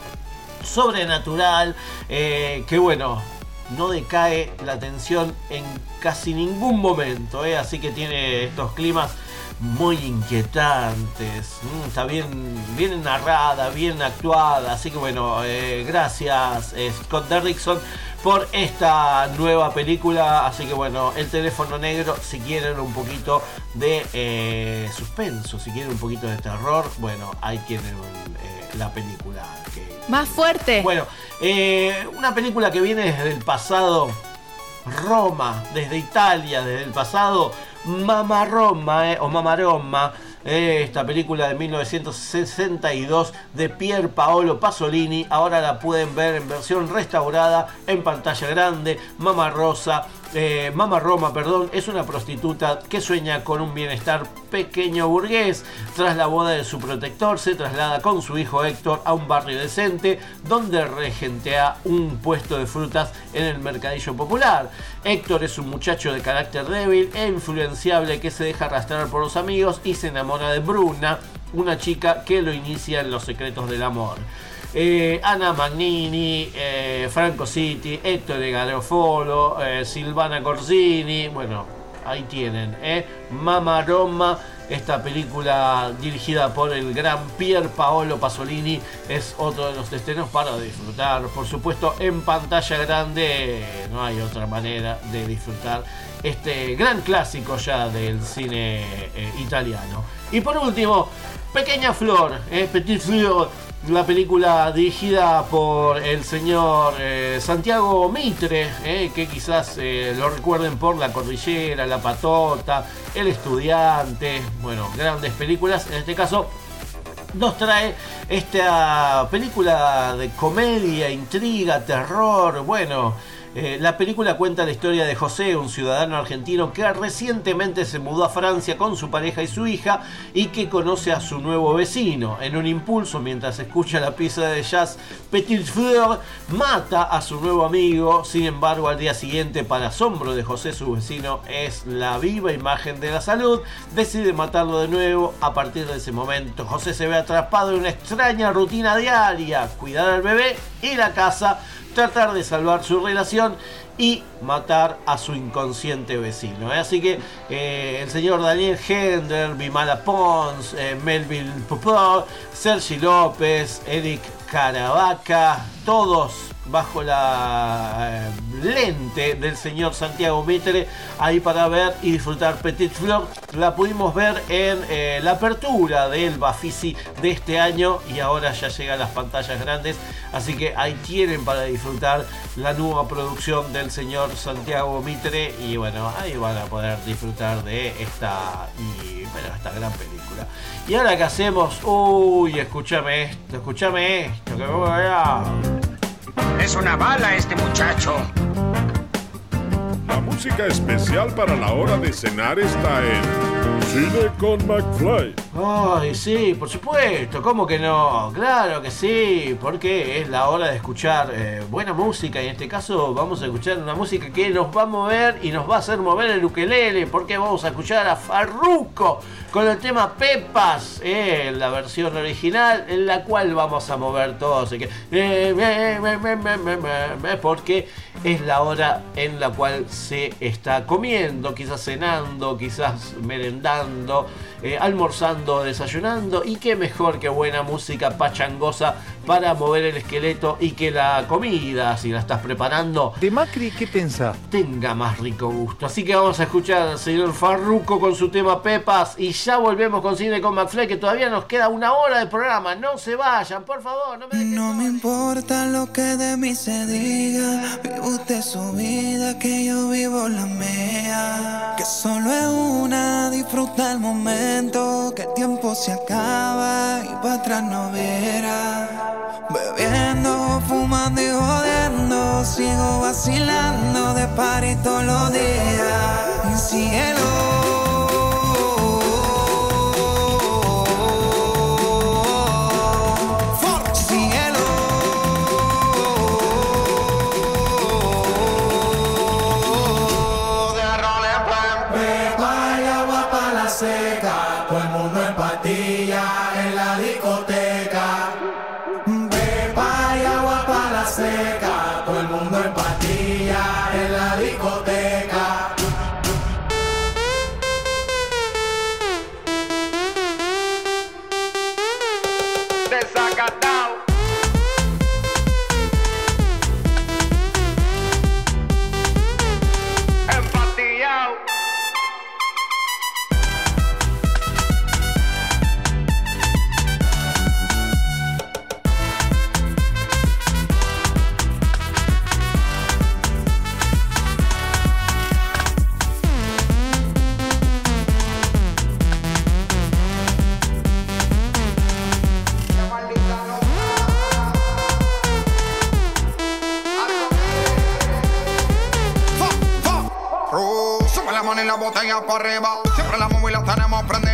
sobrenatural, eh, que bueno, no decae la tensión en casi ningún momento, eh, así que tiene estos climas muy inquietantes, mm, está bien, bien narrada, bien actuada, así que bueno, eh, gracias Scott Derrickson por esta nueva película, así que bueno, el teléfono negro, si quieren un poquito de eh, suspenso, si quieren un poquito de terror, bueno, ahí tienen eh, la película que Más fuerte. bueno, eh, una película que viene desde el pasado, Roma, desde Italia, desde el pasado, Mama Roma, o Mama Roma, esta película de 1962 de Pier Paolo Pasolini, ahora la pueden ver en versión restaurada, en pantalla grande, Mama Rosa. Eh, Mama Roma, perdón, es una prostituta que sueña con un bienestar pequeño burgués. Tras la boda de su protector, se traslada con su hijo Héctor a un barrio decente donde regentea un puesto de frutas en el mercadillo popular. Héctor es un muchacho de carácter débil e influenciable que se deja arrastrar por los amigos y se enamora de Bruna, una chica que lo inicia en los secretos del amor. Eh, Ana Magnini, eh, Franco City, Héctor de Garofolo, eh, Silvana Corsini, bueno, ahí tienen, eh. Mama Roma, esta película dirigida por el gran Pier Paolo Pasolini, es otro de los estrenos para disfrutar, por supuesto en pantalla grande, no hay otra manera de disfrutar este gran clásico ya del cine italiano. Y por último, Pequeña Flor, Petit Fleur, la película dirigida por el señor eh, Santiago Mitre, eh, que quizás eh, lo recuerden por La Cordillera, La Patota, El Estudiante, bueno, grandes películas. En este caso, nos trae esta película de comedia, intriga, terror, bueno. Eh, la película cuenta la historia de José, un ciudadano argentino que recientemente se mudó a Francia con su pareja y su hija y que conoce a su nuevo vecino. En un impulso, mientras escucha la pieza de jazz Petit Fleur, mata a su nuevo amigo. Sin embargo, al día siguiente, para asombro de José, su vecino es la viva imagen de la salud. Decide matarlo de nuevo. A partir de ese momento, José se ve atrapado en una extraña rutina diaria: cuidar al bebé y la casa, tratar de salvar su relación y matar a su inconsciente vecino. ¿eh? Así que eh, el señor Daniel Hender, Vimala Pons, eh, Melville Popor, Sergi López, Eric Caravaca, todos bajo la eh, lente del señor Santiago Mitre, ahí para ver y disfrutar Petit Flor. La pudimos ver en eh, la apertura del Bafisi de este año y ahora ya llega a las pantallas grandes, así que ahí tienen para disfrutar la nueva producción del señor Santiago Mitre y bueno, ahí van a poder disfrutar de esta y bueno, esta gran película. Y ahora que hacemos, uy, escúchame esto, escúchame esto, que me voy a... Es una bala este muchacho. La música especial para la hora de cenar está en Cine con McFly. Ay, sí, por supuesto, ¿cómo que no? Claro que sí, porque es la hora de escuchar eh, buena música y en este caso vamos a escuchar una música que nos va a mover y nos va a hacer mover el ukelele, porque vamos a escuchar a Farruko con el tema Pepas, eh, la versión original en la cual vamos a mover todos, eh, porque es la hora en la cual se está comiendo, quizás cenando, quizás merendando, eh, almorzando, desayunando y qué mejor que buena música pachangosa para mover el esqueleto y que la comida, si la estás preparando, ¿De Macri qué pensás? tenga más rico gusto. Así que vamos a escuchar al señor Farruco con su tema Pepas y ya volvemos con Cine con McFly que todavía nos queda una hora de programa. No se vayan, por favor, no me No me importa lo que de mí se diga, vive usted su vida, que yo vivo la mía. Que solo es una, disfruta el momento, que el tiempo se acaba y para atrás no verá. Bebiendo, fumando y jodiendo, sigo vacilando de party todos los días. Cielo. Arriba. Siempre la móvil la tenemos prendida.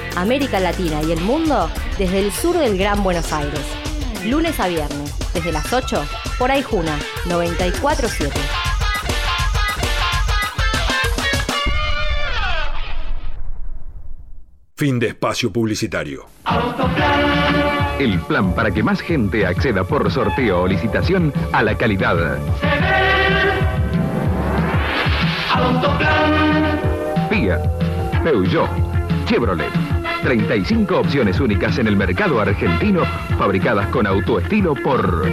América Latina y el mundo desde el sur del Gran Buenos Aires. Lunes a viernes, desde las 8, por Aijuna 947. Fin de espacio publicitario. El plan para que más gente acceda por sorteo o licitación a la calidad. Fiat, Peugeot, Chevrolet. 35 opciones únicas en el mercado argentino, fabricadas con autoestilo por...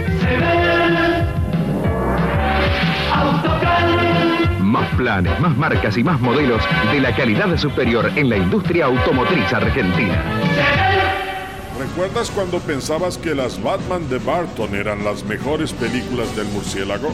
Más planes, más marcas y más modelos de la calidad superior en la industria automotriz argentina. ¿Recuerdas cuando pensabas que las Batman de Barton eran las mejores películas del murciélago?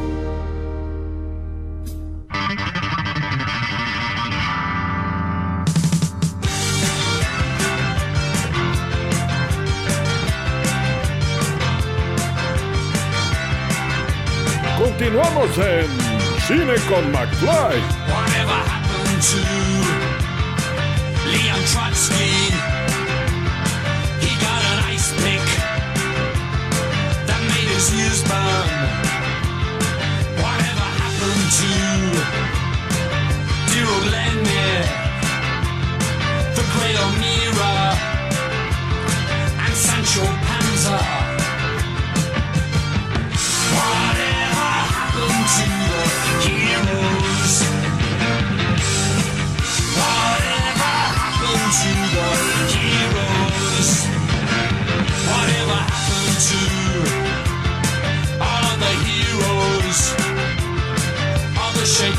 Continuamos en Cine con McFly. Whatever happened to Leon Trotsky? He got an ice pick that made his ears burn. Whatever happened to? The great and Sancho Panza?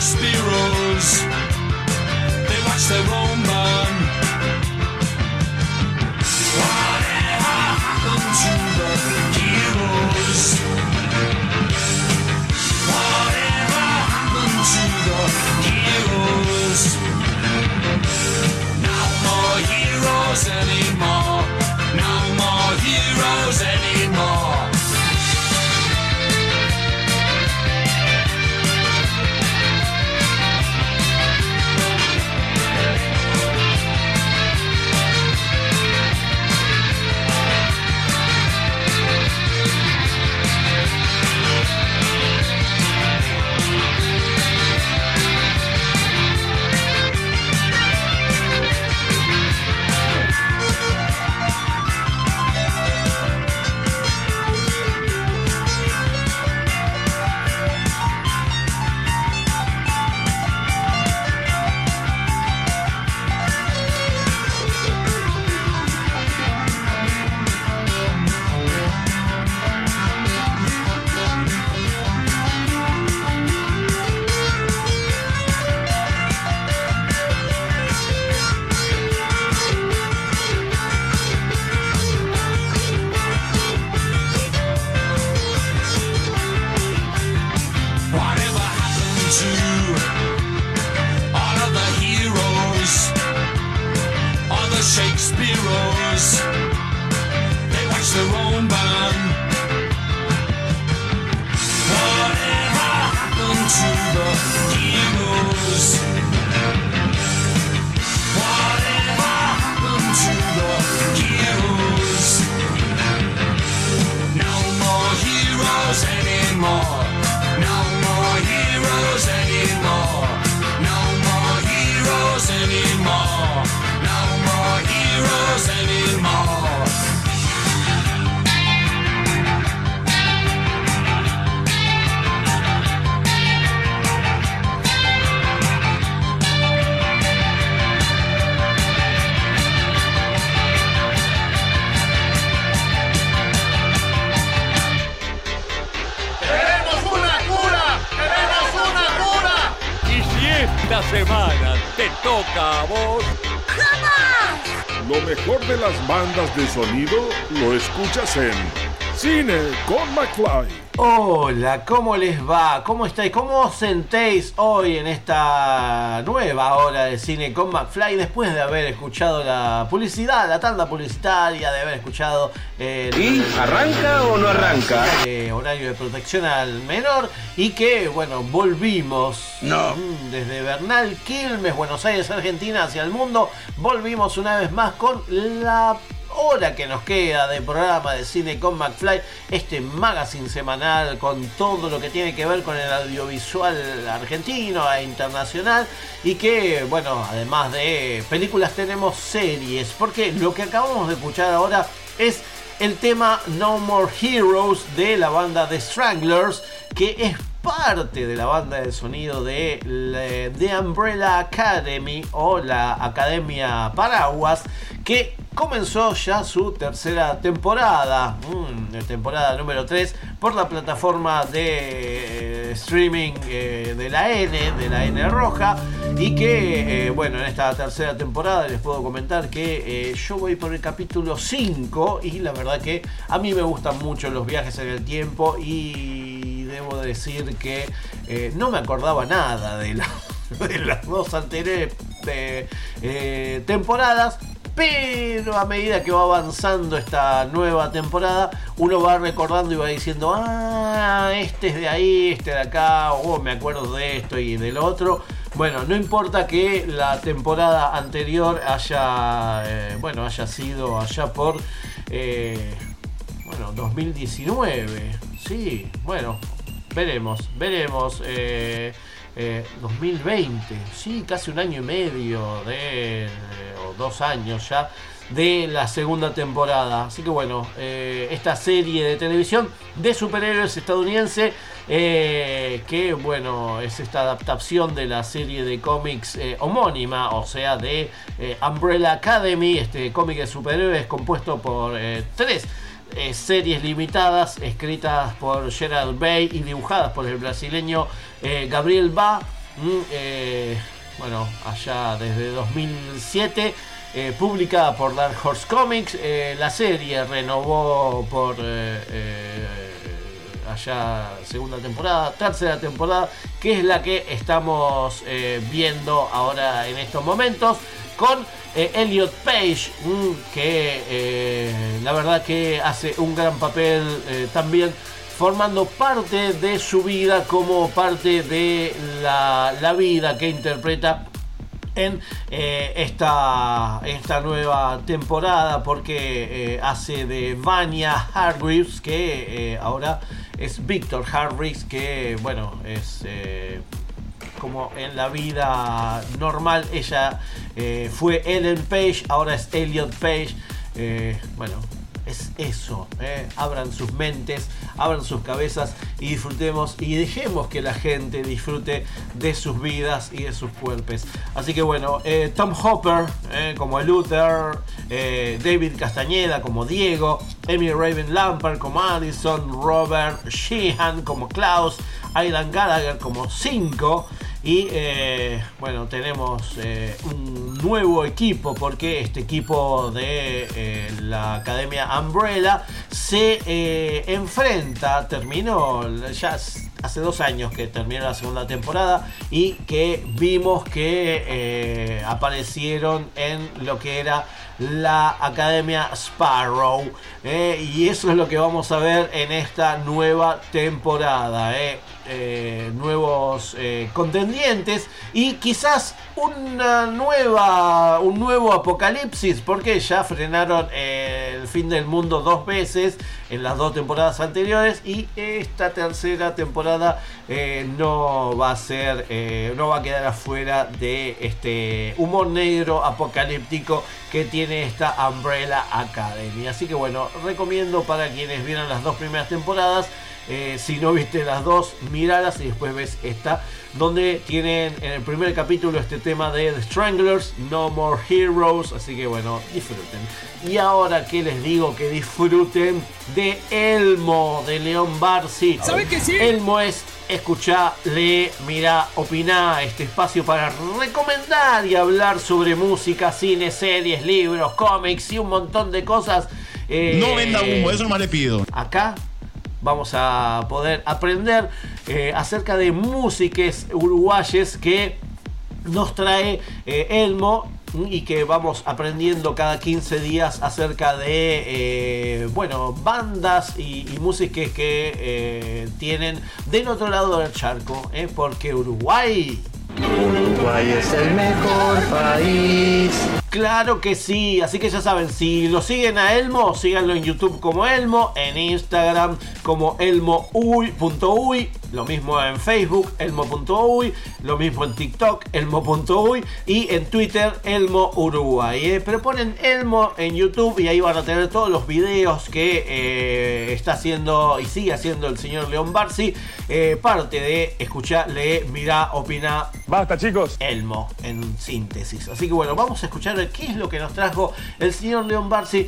Shakespeareos? They watch their own con McFly. Hola, ¿cómo les va? ¿Cómo estáis? ¿Cómo os sentéis hoy en esta nueva hora de cine con McFly después de haber escuchado la publicidad, la tanda publicitaria, de haber escuchado el, ¿Y arranca o no arranca? eh, horario de protección al menor y que, bueno, volvimos No. mm, desde Bernal, Quilmes, Buenos Aires, Argentina, hacia el mundo. Volvimos una vez más con la hora que nos queda de programa de cine con McFly, este magazine semanal con todo lo que tiene que ver con el audiovisual argentino e internacional y que, bueno, además de películas tenemos series, porque lo que acabamos de escuchar ahora es el tema No More Heroes de la banda The Stranglers, que es parte de la banda de sonido de The Umbrella Academy o la Academia Paraguas, que comenzó ya su tercera temporada, mm, temporada número 3, por la plataforma de eh, streaming eh, de la N, de la N roja, y que, eh, bueno, en esta tercera temporada les puedo comentar que yo voy por el capítulo 5 y la verdad que a mí me gustan mucho los viajes en el tiempo y debo decir que eh, no me acordaba nada de, la- de las dos anteriores eh, eh, temporadas. Pero a medida que va avanzando esta nueva temporada, uno va recordando y va diciendo, ah, este es de ahí, este de acá, o me acuerdo de esto y del otro. Bueno, no importa que la temporada anterior haya, bueno, haya sido allá por, bueno, 2019. Sí, bueno, veremos, veremos. eh, eh, 2020, sí, casi un año y medio de, o dos años ya de la segunda temporada. Así que bueno, eh, esta serie de televisión de superhéroes estadounidense, eh, que bueno, es esta adaptación de la serie de cómics eh, homónima, o sea, de eh, Umbrella Academy, este cómic de superhéroes compuesto por eh, tres eh, series limitadas escritas por Gerald Bay y dibujadas por el brasileño eh, Gabriel Ba. mm, eh, bueno, allá desde 2007. eh, publicada por Dark Horse Comics. la serie renovó por allá segunda temporada, tercera temporada, que es la que estamos eh, viendo ahora en estos momentos con eh, Elliot Page, mm, que eh, la verdad que hace un gran papel eh, también formando parte de su vida como parte de la, vida que interpreta en esta, esta nueva temporada porque hace de Vania Hargreaves que ahora es Victor Hargreaves que bueno es eh, como en la vida normal ella eh, fue Ellen Page ahora es Elliot Page. Eh, bueno es eso, abran sus mentes, abran sus cabezas y disfrutemos y dejemos que la gente disfrute de sus vidas y de sus cuerpos. Así que bueno, eh, Tom Hopper eh, como Luther, eh, David Castañeda como Diego, Amy Raven Lampard como Addison, Robert Sheehan como Klaus, Aidan Gallagher como 5 y eh, bueno, tenemos eh, un nuevo equipo porque este equipo de eh, la Academia Umbrella se enfrenta, terminó, ya hace dos años que terminó la segunda temporada y que vimos que aparecieron en lo que era la Academia Sparrow. eh, y eso es lo que vamos a ver en esta nueva temporada. eh. Eh, nuevos contendientes y quizás una nueva un nuevo apocalipsis porque ya frenaron el fin del mundo dos veces en las dos temporadas anteriores y esta tercera temporada no va a ser no va a quedar afuera de este humor negro apocalíptico que tiene esta Umbrella Academy así que bueno recomiendo para quienes vieron las dos primeras temporadas eh, si no viste las dos, míralas y después ves esta, donde tienen en el primer capítulo este tema de The Stranglers, No More Heroes, así que bueno, disfruten. Y ahora que les digo que disfruten de Elmo, de León Barsi. ¿Sabe que sí? Elmo es escuchá, lee, mira, opina, este espacio para recomendar y hablar sobre música, cine, series, libros, cómics y un montón de cosas. Eh, No venda humo, eso nomás le pido. Acá vamos a poder aprender eh, acerca de músicas uruguayes que nos trae eh, Elmo y que vamos aprendiendo cada 15 días acerca de eh, bueno bandas y, y músicas que eh, tienen del otro lado del charco eh, porque Uruguay. Uruguay es el mejor país. Claro que sí, así que ya saben, si lo siguen a Elmo, síganlo en YouTube como Elmo, en Instagram como elmo.uy, lo mismo en Facebook, elmo.uy, lo mismo en TikTok, elmo.uy y en Twitter, Elmo Uruguay. ¿eh? Pero ponen Elmo en YouTube y ahí van a tener todos los videos que eh, está haciendo y sigue haciendo el señor León Barsi, eh, parte de escuchar, lee, mira, opina. Basta chicos. Elmo, en síntesis. Así que bueno, vamos a escuchar qué es lo que nos trajo el señor León Barsi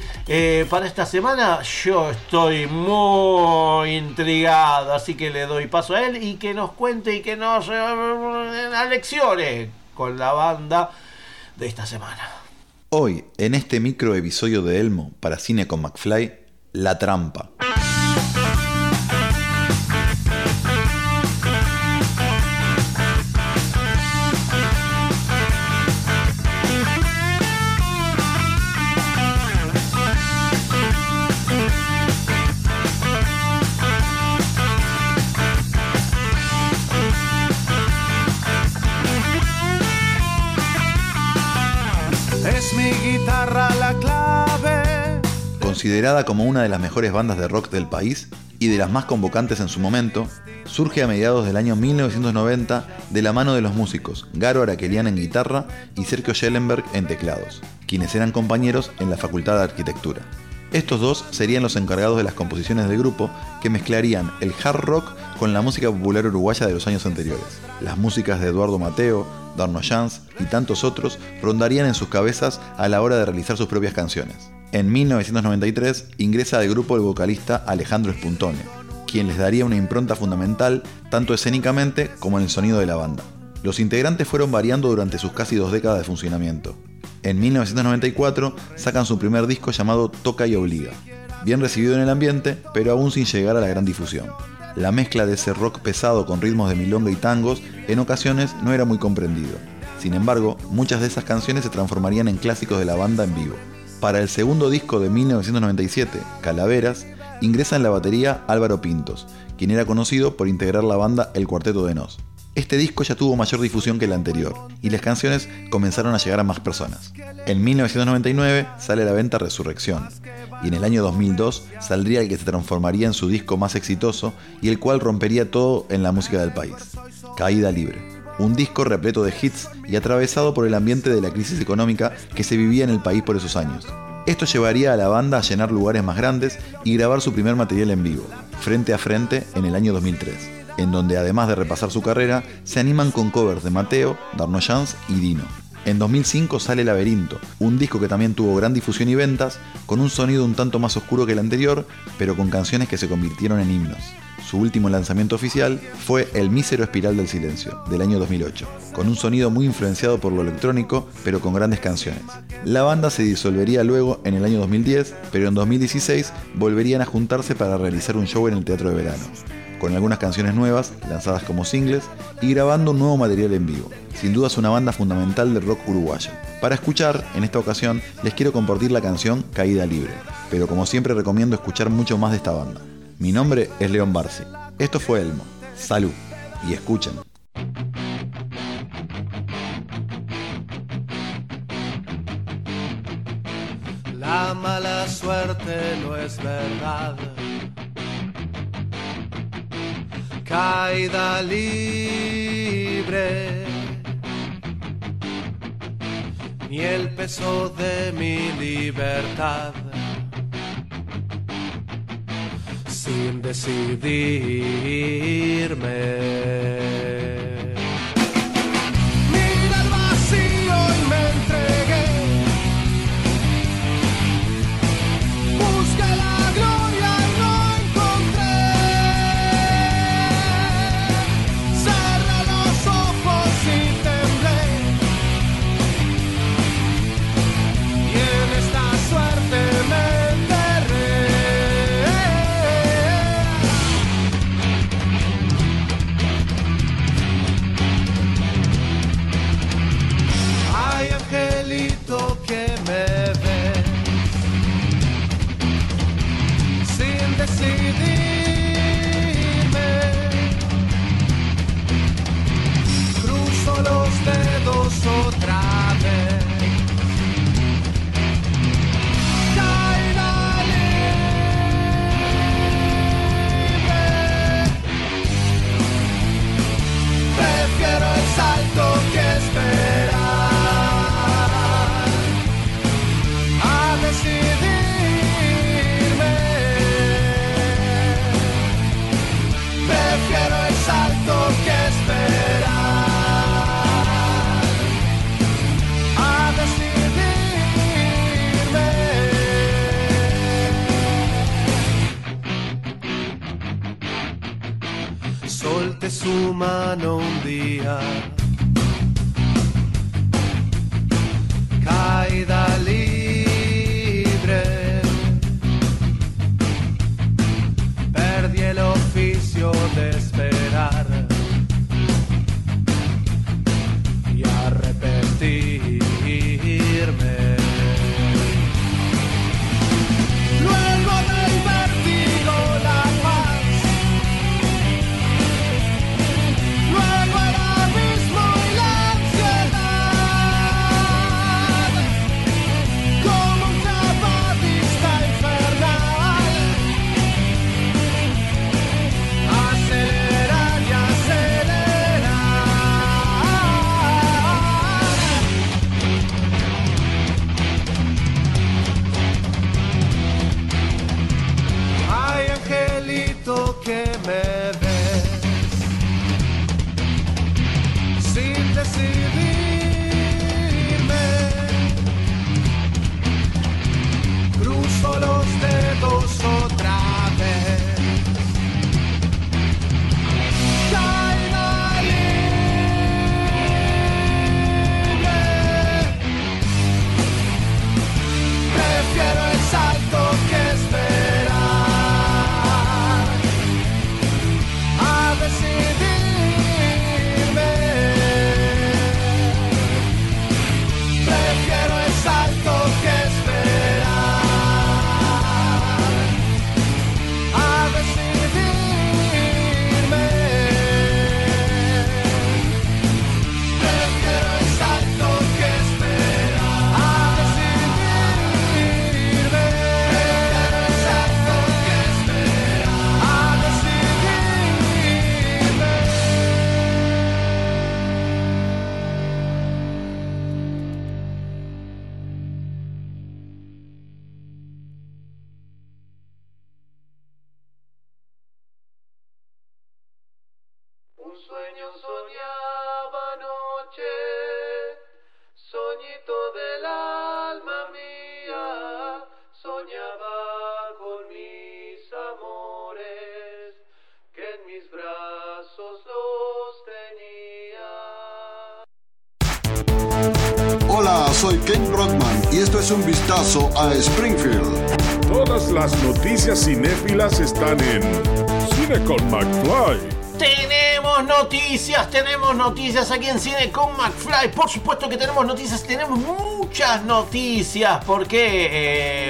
para esta semana. Yo estoy muy intrigado, así que le doy paso él y que nos cuente y que nos eh, aleccione con la banda de esta semana. Hoy, en este micro episodio de Elmo para Cine con McFly, La Trampa. Considerada como una de las mejores bandas de rock del país y de las más convocantes en su momento, surge a mediados del año 1990 de la mano de los músicos Garo Araquelian en guitarra y Sergio Schellenberg en teclados, quienes eran compañeros en la Facultad de Arquitectura. Estos dos serían los encargados de las composiciones del grupo que mezclarían el hard rock con la música popular uruguaya de los años anteriores. Las músicas de Eduardo Mateo, Darno Jans y tantos otros rondarían en sus cabezas a la hora de realizar sus propias canciones. En 1993 ingresa al grupo el vocalista Alejandro Espuntone, quien les daría una impronta fundamental tanto escénicamente como en el sonido de la banda. Los integrantes fueron variando durante sus casi dos décadas de funcionamiento. En 1994 sacan su primer disco llamado Toca y Obliga, bien recibido en el ambiente, pero aún sin llegar a la gran difusión. La mezcla de ese rock pesado con ritmos de milonga y tangos en ocasiones no era muy comprendido. Sin embargo, muchas de esas canciones se transformarían en clásicos de la banda en vivo. Para el segundo disco de 1997, Calaveras, ingresa en la batería Álvaro Pintos, quien era conocido por integrar la banda El Cuarteto de Nos. Este disco ya tuvo mayor difusión que el anterior, y las canciones comenzaron a llegar a más personas. En 1999 sale a la venta Resurrección, y en el año 2002 saldría el que se transformaría en su disco más exitoso y el cual rompería todo en la música del país, Caída Libre. Un disco repleto de hits y atravesado por el ambiente de la crisis económica que se vivía en el país por esos años. Esto llevaría a la banda a llenar lugares más grandes y grabar su primer material en vivo, frente a frente en el año 2003, en donde además de repasar su carrera, se animan con covers de Mateo, Darno Jans y Dino. En 2005 sale Laberinto, un disco que también tuvo gran difusión y ventas, con un sonido un tanto más oscuro que el anterior, pero con canciones que se convirtieron en himnos su último lanzamiento oficial fue El mísero espiral del silencio, del año 2008, con un sonido muy influenciado por lo electrónico, pero con grandes canciones. La banda se disolvería luego en el año 2010, pero en 2016 volverían a juntarse para realizar un show en el Teatro de Verano con algunas canciones nuevas, lanzadas como singles, y grabando un nuevo material en vivo. Sin duda es una banda fundamental del rock uruguayo. Para escuchar, en esta ocasión, les quiero compartir la canción Caída Libre, pero como siempre recomiendo escuchar mucho más de esta banda. Mi nombre es León Barci. Esto fue Elmo. Salud y escuchen. La mala suerte no es verdad. Caída libre. Ni el peso de mi libertad. sin decidirme. su mano un día. Tenemos noticias aquí en Cine con McFly. Por supuesto que tenemos noticias, tenemos muchas noticias. Porque,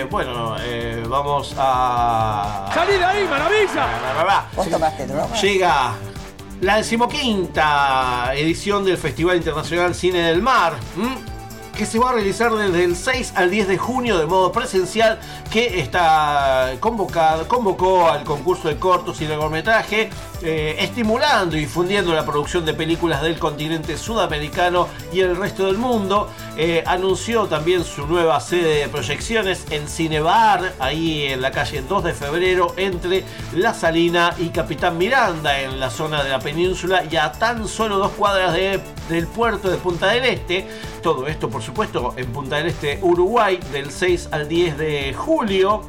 eh, bueno, eh, vamos a. ¡Salí de ahí, maravilla! ¿Vos tomaste droga? Llega la decimoquinta edición del Festival Internacional Cine del Mar. Que se va a realizar desde el 6 al 10 de junio de modo presencial, que está convocado, convocó al concurso de cortos y largometraje, eh, estimulando y difundiendo la producción de películas del continente sudamericano y el resto del mundo. Eh, anunció también su nueva sede de proyecciones en Cinebar, ahí en la calle 2 de febrero, entre La Salina y Capitán Miranda, en la zona de la península, y a tan solo dos cuadras de- del puerto de Punta del Este. Todo esto, por supuesto, en Punta del Este, Uruguay, del 6 al 10 de julio.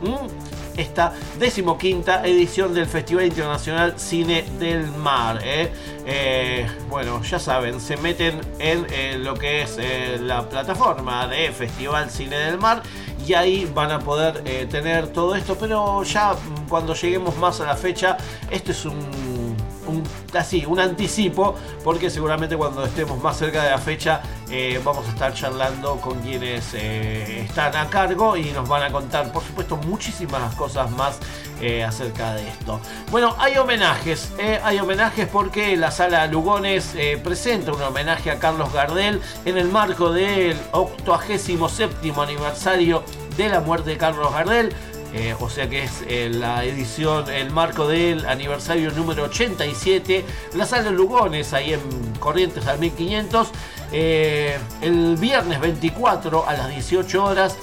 Esta decimoquinta edición del Festival Internacional Cine del Mar. ¿eh? Eh, bueno, ya saben, se meten en eh, lo que es la plataforma de Festival Cine del Mar y ahí van a poder tener todo esto. Pero ya mm, cuando lleguemos más a la fecha, esto es un un, así, un anticipo, porque seguramente cuando estemos más cerca de la fecha eh, vamos a estar charlando con quienes eh, están a cargo y nos van a contar, por supuesto, muchísimas cosas más eh, acerca de esto. Bueno, hay homenajes, hay homenajes porque la sala Lugones presenta un homenaje a Carlos Gardel en el marco del 87 aniversario de la muerte de Carlos Gardel. Eh, o sea que es eh, la edición, el marco del aniversario número 87, la sala Lugones, ahí en Corrientes al 1500, eh, el viernes 24 a las 18 horas.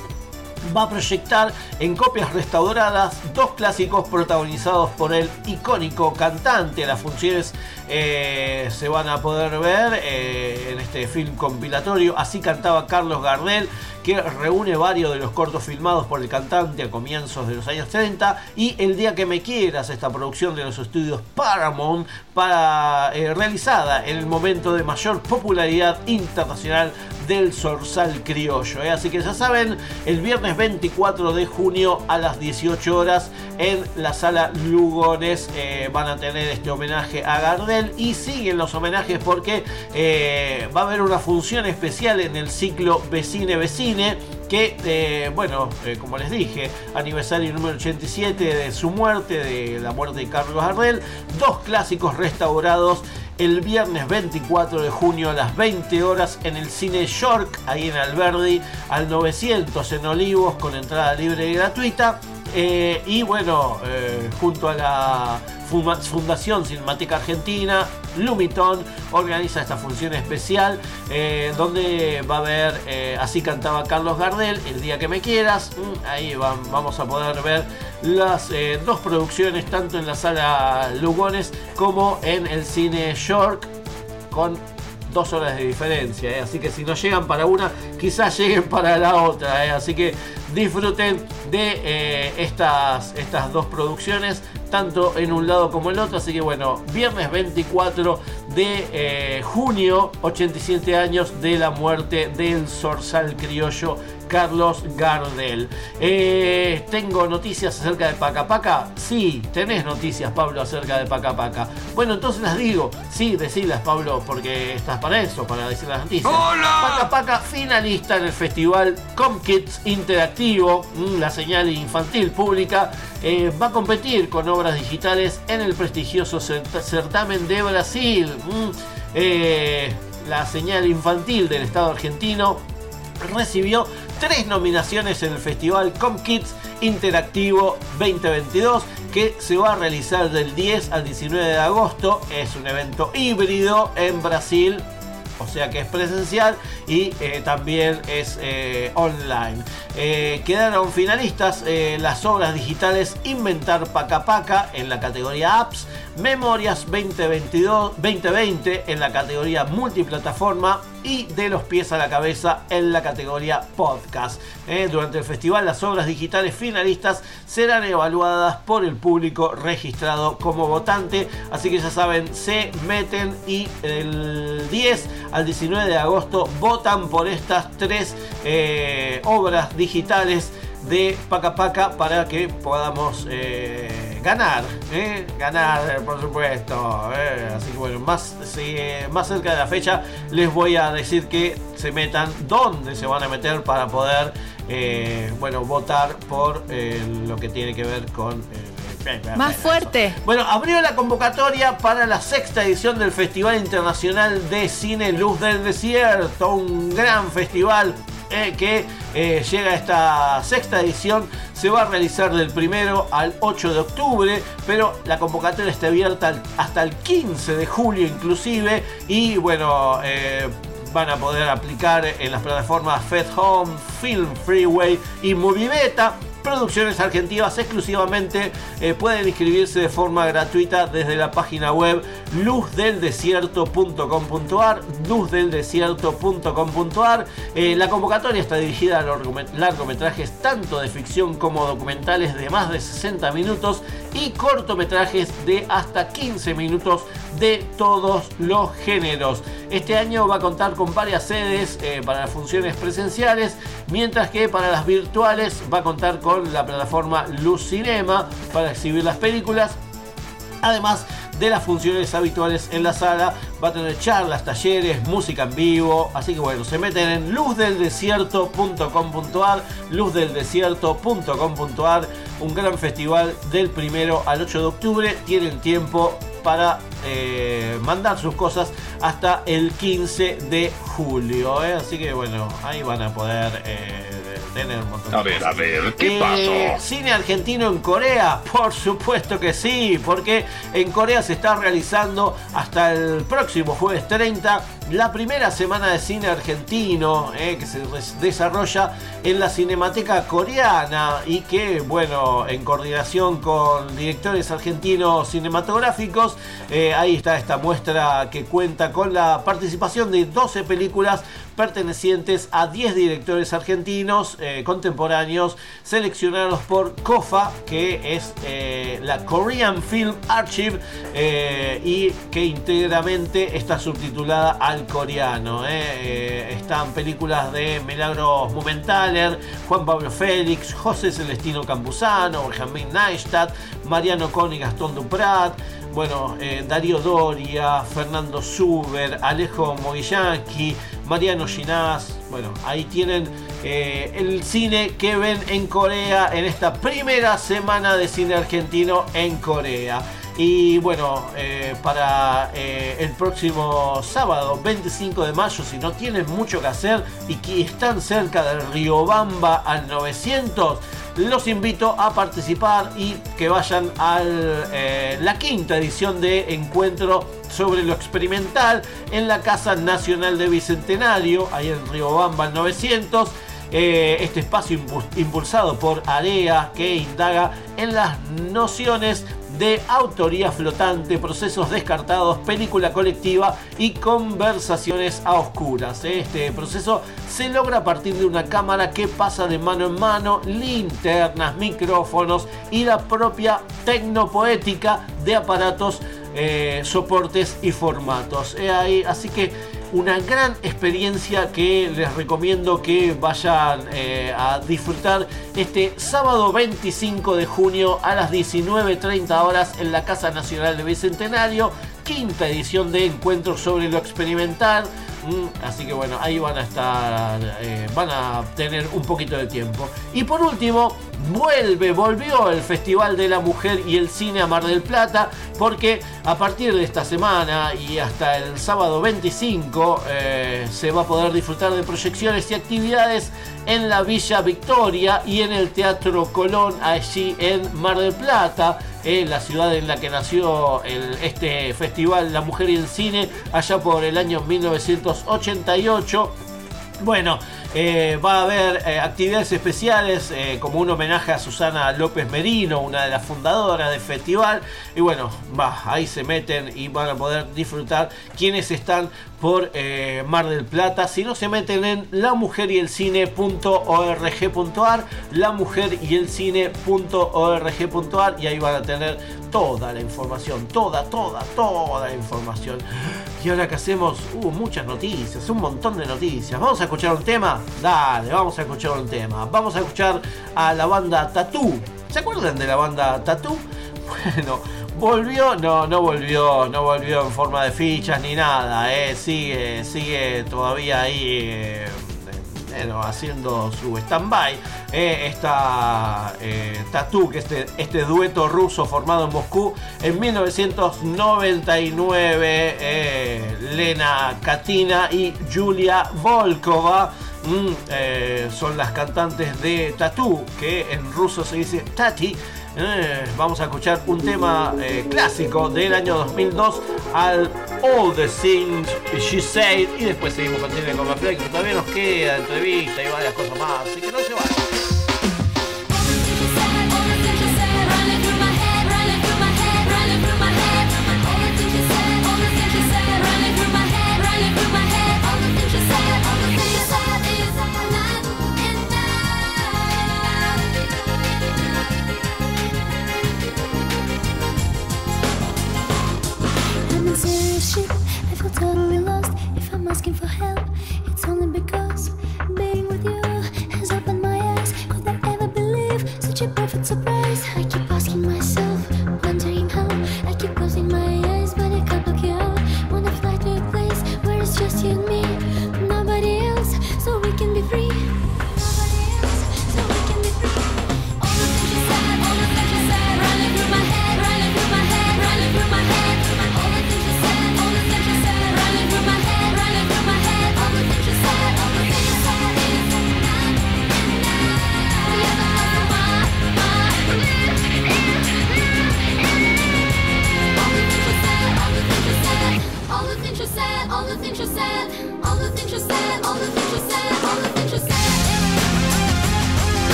Va a proyectar en copias restauradas dos clásicos protagonizados por el icónico cantante. Las funciones se van a poder ver en este film compilatorio. Así cantaba Carlos Gardel, que reúne varios de los cortos filmados por el cantante a comienzos de los años 30 y El día que me quieras, esta producción de los estudios Paramount para, eh, realizada en el momento de mayor popularidad internacional del Zorzal Criollo. ¿eh? Así que ya saben, el viernes 24 de junio a las 18 horas en la sala Lugones eh, van a tener este homenaje a Gardel y siguen los homenajes porque va a haber una función especial en el ciclo Vecine Vecine que, eh, bueno, eh, como les dije, aniversario número 87 de su muerte, de la muerte de Carlos Gardel, dos clásicos restaurados el viernes 24 de junio a las 20 horas en el Cine York, ahí en Alberdi, al 900 en Olivos, con entrada libre y gratuita. Eh, y bueno, eh, junto a la Fundación Cinemateca Argentina, Lumiton organiza esta función especial eh, donde va a haber, así cantaba Carlos Gardel, El día que me quieras. Mm, ahí va- vamos a poder ver las dos producciones, tanto en la sala Lugones como en el cine York, con dos horas de diferencia. Así que si no llegan para una, quizás lleguen para la otra. Así que disfruten de eh, estas, estas dos producciones, tanto en un lado como en el otro. Así que bueno, viernes 24 de eh, junio, 87 años de la muerte del zorzal criollo Carlos Gardel. Eh, tengo noticias acerca de Paca Paca. Sí, tenés noticias, Pablo, acerca de Paca Paca. Bueno, entonces las digo. Sí, decilas, Pablo, porque estás para eso, para decir las noticias. Paca Paca, finalista en el festival ComKids Interactivo, mm, la señal infantil pública, eh, va a competir con obras digitales en el prestigioso cert- certamen de Brasil. Mm, eh, la señal infantil del Estado argentino recibió tres nominaciones en el Festival ComKids Interactivo 2022 que se va a realizar del 10 al 19 de agosto. Es un evento híbrido en Brasil. O sea que es presencial y eh, también es eh, online. Eh, quedaron finalistas las obras digitales Inventar Paca Paca en la categoría Apps, Memorias 2022, 2020 en la categoría Multiplataforma y De los pies a la cabeza en la categoría Podcast. Eh, durante el festival las obras digitales finalistas serán evaluadas por el público registrado como votante. Así que ya saben, se meten y el 10 al 19 de agosto votan por estas tres eh, obras digitales de Paca Paca para que podamos eh, ganar, ¿eh? ganar, por supuesto. ¿eh? Así que bueno, más, más cerca de la fecha les voy a decir que se metan dónde se van a meter para poder, bueno, votar por lo que tiene que ver con... Más fuerte. bueno, abrió la convocatoria para la sexta edición del Festival Internacional de Cine Luz del Desierto, un gran festival eh, que eh, llega esta sexta edición. Se va a realizar del primero al 8 de octubre, pero la convocatoria está abierta hasta el 15 de julio inclusive. Y bueno, eh, van a poder aplicar en las plataformas Fed Home, Film Freeway y Movibeta. Producciones argentinas exclusivamente eh, pueden inscribirse de forma gratuita desde la página web luzdeldesierto.com.ar luzdeldesierto.com.ar Eh, La convocatoria está dirigida a largome- largometrajes tanto de ficción como documentales de más de 60 minutos y cortometrajes de hasta 15 minutos de todos los géneros. Este año va a contar con varias sedes eh, para las funciones presenciales, mientras que para las virtuales va a contar con la plataforma Luz Cinema para exhibir las películas. Además de las funciones habituales en la sala, va a tener charlas, talleres, música en vivo. Así que bueno, se meten en luzdeldesierto.com.ar, luzdeldesierto.com.ar, un gran festival del primero al 8 de octubre. Tienen tiempo para eh, mandar sus cosas hasta el 15 de julio. ¿eh? Así que bueno, ahí van a poder eh, tener un montón de A ver, cosas. a ver, ¿qué Eh, pasó? ¿Cine argentino en Corea? Por supuesto que sí, porque en Corea se está realizando hasta el próximo jueves 30 la primera semana de cine argentino eh, que se desarrolla en la Cinemateca Coreana y que, bueno, en coordinación con directores argentinos cinematográficos, eh, ahí está esta muestra que cuenta con la participación de 12 películas pertenecientes a 10 directores argentinos eh, contemporáneos seleccionados por COFA, que es la Korean Film Archive y que íntegramente está subtitulada al coreano. eh. Eh, están películas de Milagros Mumenthaler, Juan Pablo Félix, José Celestino Campuzano, Benjamín Neistat, Mariano Con y Gastón Duprat. Bueno, eh, Darío Doria, Fernando Zuber, Alejo Moguillanqui, Mariano Ginás. Bueno, ahí tienen el cine que ven en Corea en esta primera semana de cine argentino en Corea. Y bueno, eh, para eh, el próximo sábado 25 de mayo, si no tienen mucho que hacer y que están cerca del Riobamba al 900, los invito a participar y que vayan a la quinta edición de Encuentro sobre lo experimental en la Casa Nacional de Bicentenario, ahí en Riobamba al 900. Eh, este espacio impu- impulsado por AREA que indaga en las nociones de autoría flotante, procesos descartados, película colectiva y conversaciones a oscuras. Este proceso se logra a partir de una cámara que pasa de mano en mano, linternas, micrófonos y la propia tecnopoética de aparatos, eh, soportes y formatos. Ahí- así que una gran experiencia que les recomiendo que vayan eh, a disfrutar este sábado 25 de junio a las 19.30 horas en la Casa Nacional de Bicentenario, quinta edición de Encuentros sobre lo Experimental. Mm, Así que bueno, ahí van a estar, eh, van a tener un poquito de tiempo. Y por último, vuelve, volvió el Festival de la Mujer y el Cine a Mar del Plata, porque a partir de esta semana y hasta el sábado 25 eh, se va a poder disfrutar de proyecciones y actividades en la Villa Victoria y en el Teatro Colón, allí en Mar del Plata, eh, la ciudad en la que nació el- este festival La Mujer y el Cine, allá por el año 1988. Bueno, eh, va a haber eh, actividades especiales eh, como un homenaje a Susana López Merino, una de las fundadoras del festival. Y bueno, va, ahí se meten y van a poder disfrutar quienes están por Mar del Plata. Si no se meten en lamujeryeelcine.org.ar, lamujeryeelcine.org.ar y ahí van a tener toda la información, toda, toda, toda la información. Y ahora que hacemos, uh, muchas noticias, un montón de noticias. Vamos a escuchar un tema. Dale, vamos a escuchar un tema. Vamos a escuchar a la banda Tatú. ¿Se acuerdan de la banda Tatú? Bueno, volvió, no, no volvió, no volvió en forma de fichas ni nada, eh, sigue, sigue todavía ahí eh, bueno, haciendo su stand-by. Eh, esta eh, Tattoo, que este, este dueto ruso formado en Moscú en 1999, eh, Lena Katina y Julia Volkova. Mm, eh, son las cantantes de Tattoo, que en ruso se dice Tati. Eh, vamos a escuchar un tema eh, clásico del año 2002 al All the Things She Said y después seguimos con Cine con que todavía nos queda entrevista y varias cosas más, así que no se vayan. In serious shit. I feel totally lost. If I'm asking for help, it's only because being with you has opened my eyes. Could I ever believe such a perfect surprise?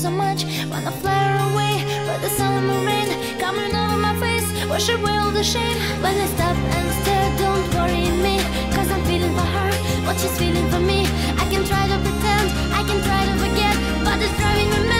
So much. Wanna fly away, but the summer rain coming over my face. Wash away all the shame. When I stop and stare, don't worry me. Cause I'm feeling for her, what she's feeling for me. I can try to pretend, I can try to forget, but it's driving me mad.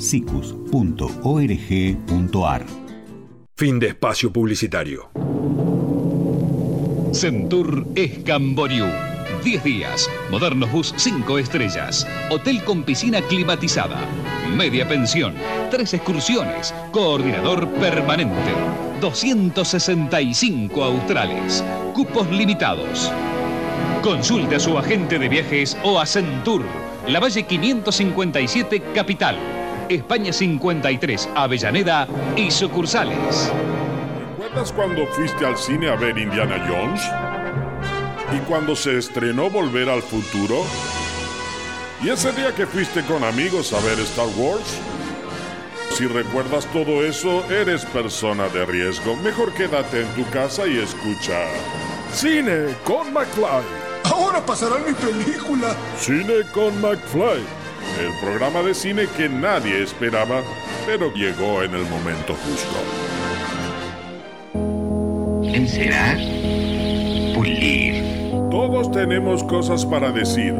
sicus.org.ar Fin de espacio publicitario. Centur es Camboriú. 10 días. Modernos Bus 5 estrellas. Hotel con piscina climatizada. Media pensión. Tres excursiones. Coordinador permanente. 265 australes. Cupos limitados. Consulte a su agente de viajes o a Centur. La Valle 557 Capital. España 53 Avellaneda y sucursales. ¿Recuerdas cuando fuiste al cine a ver Indiana Jones? ¿Y cuando se estrenó Volver al Futuro? ¿Y ese día que fuiste con amigos a ver Star Wars? Si recuerdas todo eso, eres persona de riesgo. Mejor quédate en tu casa y escucha. Cine con McFly. Ahora pasará mi película. Cine con McFly. El programa de cine que nadie esperaba, pero llegó en el momento justo. Encerar. Pulir. Todos tenemos cosas para decir.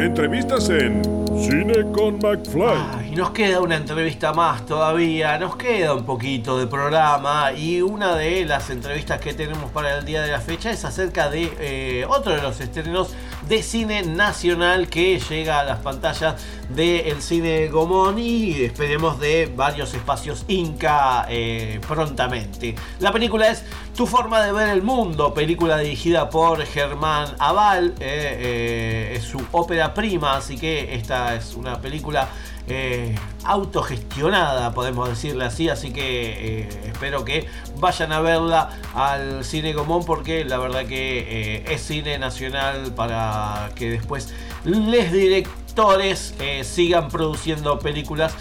Entrevistas en Cine con McFly. Nos queda una entrevista más todavía, nos queda un poquito de programa y una de las entrevistas que tenemos para el día de la fecha es acerca de eh, otro de los estrenos de cine nacional que llega a las pantallas del cine Gomón y esperemos de varios espacios Inca eh, prontamente. La película es Tu forma de ver el mundo, película dirigida por Germán Aval, eh, es su ópera prima, así que esta es una película eh, autogestionada, podemos decirle así, así que eh, espero que vayan a verla al Cine Gomón porque la verdad que eh, es cine nacional para que después les directores sigan produciendo películas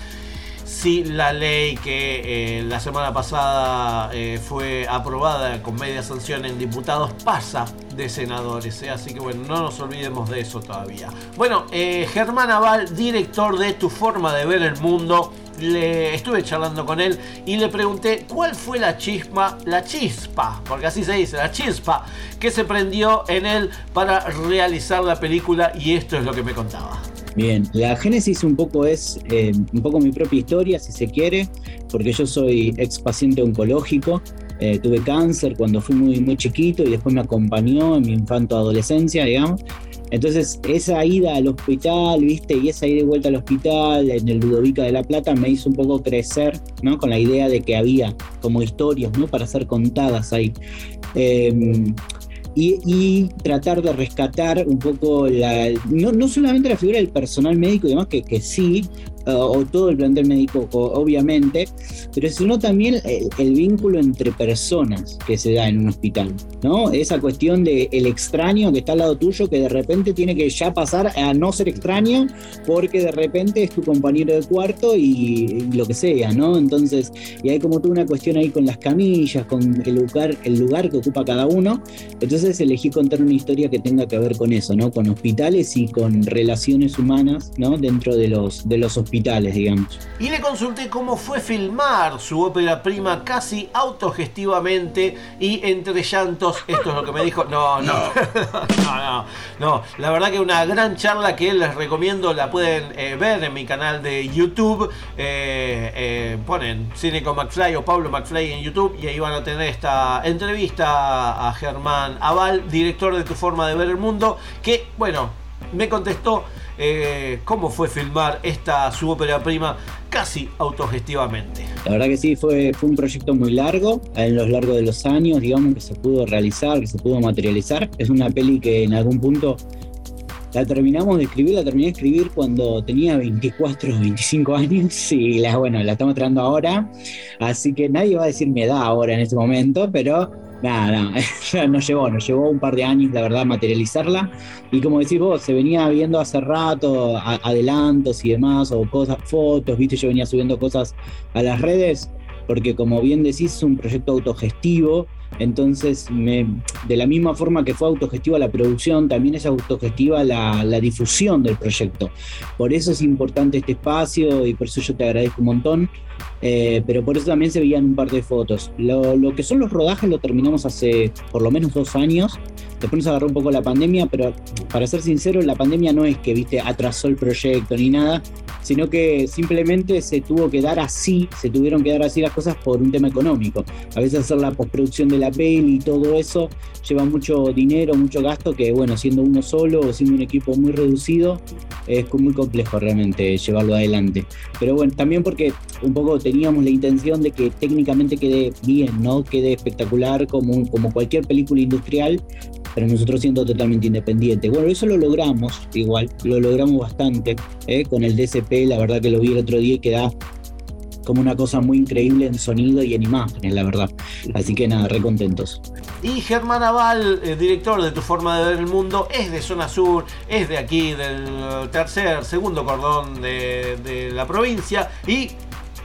si la ley que eh, la semana pasada eh, fue aprobada con media sanción en diputados pasa de senadores. ¿eh? Así que bueno, no nos olvidemos de eso todavía. Bueno, Germán Aval, director de Tu Forma de Ver el Mundo. Le estuve charlando con él y le pregunté cuál fue la chispa, la chispa, porque así se dice, la chispa que se prendió en él para realizar la película y esto es lo que me contaba. Bien, la génesis un poco es eh, un poco mi propia historia, si se quiere, porque yo soy ex paciente oncológico, eh, tuve cáncer cuando fui muy, muy chiquito y después me acompañó en mi infanto adolescencia, digamos. Entonces, esa ida al hospital, viste, y esa ida y vuelta al hospital en el Ludovica de la Plata me hizo un poco crecer, ¿no? Con la idea de que había como historias, ¿no? Para ser contadas ahí. Em, y, tratar de rescatar un poco la, no, no, solamente la figura del personal médico y demás, que, que sí, o todo el plantel médico, obviamente, pero sino también el, vínculo entre personas que se da en un hospital, ¿no? Esa cuestión de el extraño que está al lado tuyo, que de repente tiene que ya pasar a no ser extraño, porque de repente es tu compañero de cuarto y, lo que sea, ¿no? Entonces, y hay como toda una cuestión ahí con las camillas, con el lugar, el lugar que ocupa cada uno. Entonces elegí contar una historia que tenga que ver con eso, ¿no? Con hospitales y con relaciones humanas, ¿no? Dentro de los, de los hospitales digamos. Y le consulté cómo fue filmar su ópera prima casi autogestivamente y entre llantos. Esto es lo que me dijo. No, no, no, no, no. La verdad que una gran charla que les recomiendo, la pueden eh, ver en mi canal de YouTube. Eh, eh, ponen Cine con McFly o Pablo McFly en YouTube y ahí van a tener esta entrevista a Germán Aval, director de Tu Forma de Ver el Mundo, que, bueno, me contestó eh, cómo fue filmar esta su ópera prima casi autogestivamente. La verdad que sí, fue, fue un proyecto muy largo, en los largos de los años, digamos, que se pudo realizar, que se pudo materializar. Es una peli que en algún punto la terminamos de escribir, la terminé de escribir cuando tenía 24 o 25 años y la, bueno, la estamos trayendo ahora, así que nadie va a decir mi edad ahora en este momento, pero nada, nada, nos llevó, nos llevó un par de años, la verdad, materializarla. Y como decís vos, se venía viendo hace rato adelantos y demás, o cosas, fotos, viste, yo venía subiendo cosas a las redes, porque como bien decís, es un proyecto autogestivo. Entonces, de la misma forma que fue autogestiva la producción, también es autogestiva la, la difusión del proyecto. Por eso es importante este espacio y por eso yo te agradezco un montón. Eh, pero por eso también se veían un par de fotos. Lo, lo que son los rodajes lo terminamos hace por lo menos dos años. Después nos agarró un poco la pandemia, pero para ser sincero, la pandemia no es que viste atrasó el proyecto ni nada, sino que simplemente se tuvo que dar así, se tuvieron que dar así las cosas por un tema económico. A veces hacer la postproducción de la peli y todo eso lleva mucho dinero, mucho gasto, que bueno, siendo uno solo o siendo un equipo muy reducido, es muy complejo realmente llevarlo adelante. Pero bueno, también porque un poco teníamos la intención de que técnicamente quede bien, ¿no? Quede espectacular como, como cualquier película industrial, pero nosotros siendo totalmente independientes. Bueno, eso lo logramos, igual, lo logramos bastante, ¿eh? con el DCP, la verdad que lo vi el otro día y queda como una cosa muy increíble en sonido y en imágenes, la verdad. Así que nada, re contentos. Y Germán Aval, eh, director de Tu Forma de Ver el Mundo, es de Zona Sur, es de aquí, del tercer, segundo cordón de la provincia. Y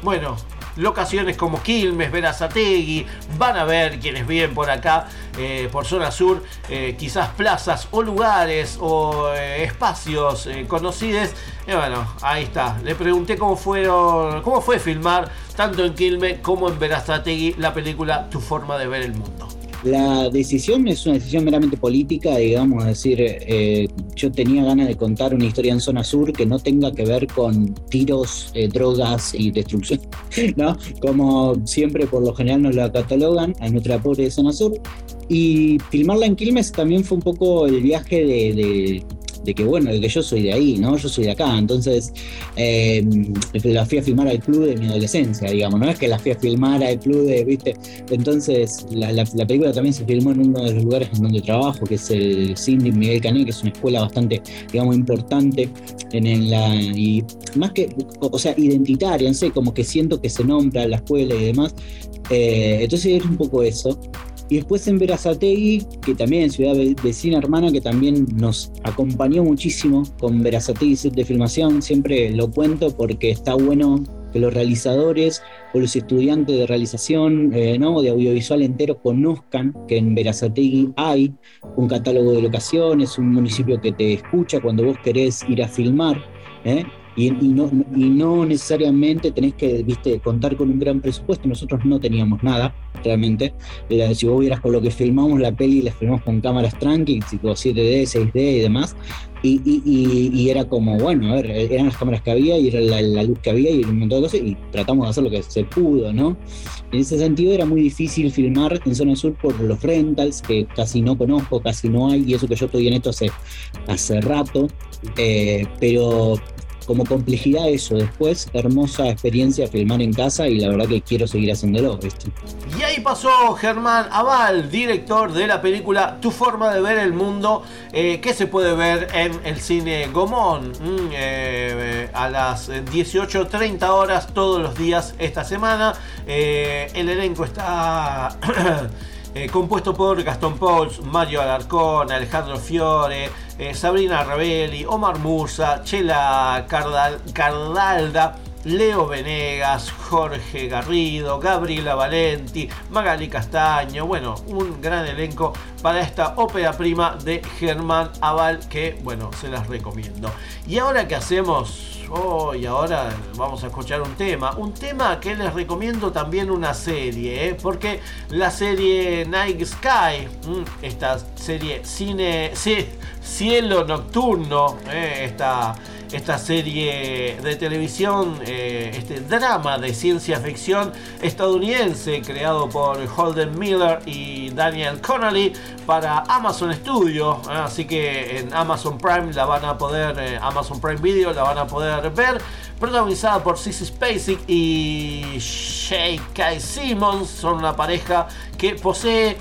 bueno, locaciones como Quilmes, Verazategui, van a ver quienes viven por acá, eh, por Zona Sur, eh, quizás plazas o lugares o eh, espacios conocidos. Y bueno, ahí está. Le pregunté cómo fueron, cómo fue filmar tanto en Quilmes como en Verazategui la película Tu Forma de Ver el Mundo. La decisión es una decisión meramente política, digamos, es decir, eh, yo tenía ganas de contar una historia en zona sur que no tenga que ver con tiros, eh, drogas y destrucción, ¿no? Como siempre por lo general nos la catalogan a nuestra pobre zona sur. Y filmarla en Quilmes también fue un poco el viaje de, de- de que, bueno, de que yo soy de ahí, ¿no? Yo soy de acá, entonces eh, la fui a filmar al club de mi adolescencia, digamos, no es que la fui a filmar al club de, ¿viste? Entonces, la, la- la película también se filmó en uno de los lugares en donde trabajo, que es el Cindy Miguel Cané, que es una escuela bastante, digamos, importante en, en la. Y más que, o sea, identitaria, no sé, como que siento que se nombra la escuela y demás. Eh, entonces, es un poco eso. Y después en Verazategui, que también ciudad ve- vecina hermana, que también nos acompañó muchísimo con Verazategui Set de Filmación. Siempre lo cuento porque está bueno que los realizadores o los estudiantes de realización, eh, ¿no? de audiovisual entero, conozcan que en Verazategui hay un catálogo de locaciones, un municipio que te escucha cuando vos querés ir a filmar. ¿eh? Y, y no, y no necesariamente tenés que viste, contar con un gran presupuesto. Nosotros no teníamos nada, realmente. Si vos vieras con lo que filmamos la peli, la filmamos con cámaras tranqui, tipo 7D, 6D y demás. Y- y era como, bueno, a ver, eran las cámaras que había y era la, la luz que había y un montón de cosas y tratamos de hacer lo que se pudo, ¿no? En ese sentido era muy difícil filmar en zona sur por los rentals, que casi no conozco, casi no hay, y eso que yo estoy en esto hace, hace rato, eh, pero como complejidad eso, después hermosa experiencia filmar en casa y la verdad que quiero seguir haciéndolo, ¿viste? Y ahí pasó Germán Aval, director de la película Tu forma de ver el mundo, eh, que se puede ver en el cine Gomón mm, eh, a las 18.30 horas todos los días esta semana. Eh, el elenco está eh, compuesto por Gastón Pauls, Mario Alarcón, Alejandro Fiore, eh, Sabrina Rebelli, Omar Musa, Chela Cardal- Cardalda. Leo Venegas, Jorge Garrido, Gabriela Valenti, Magali Castaño, bueno, un gran elenco para esta ópera prima de Germán Aval que, bueno, se las recomiendo. Y ahora que hacemos, oh, y ahora vamos a escuchar un tema, un tema que les recomiendo también una serie, ¿eh? porque la serie Night Sky, mm, esta serie cine, cielo nocturno, ¿eh? esta esta serie de televisión, eh, este drama de ciencia ficción estadounidense creado por Holden Miller y Daniel Connolly para Amazon Studio. ¿eh? Así que en Amazon Prime la van a poder, eh, Amazon Prime Video la van a poder ver. protagonizada por Sissy Spacek y J.K. Simmons. Son una pareja que posee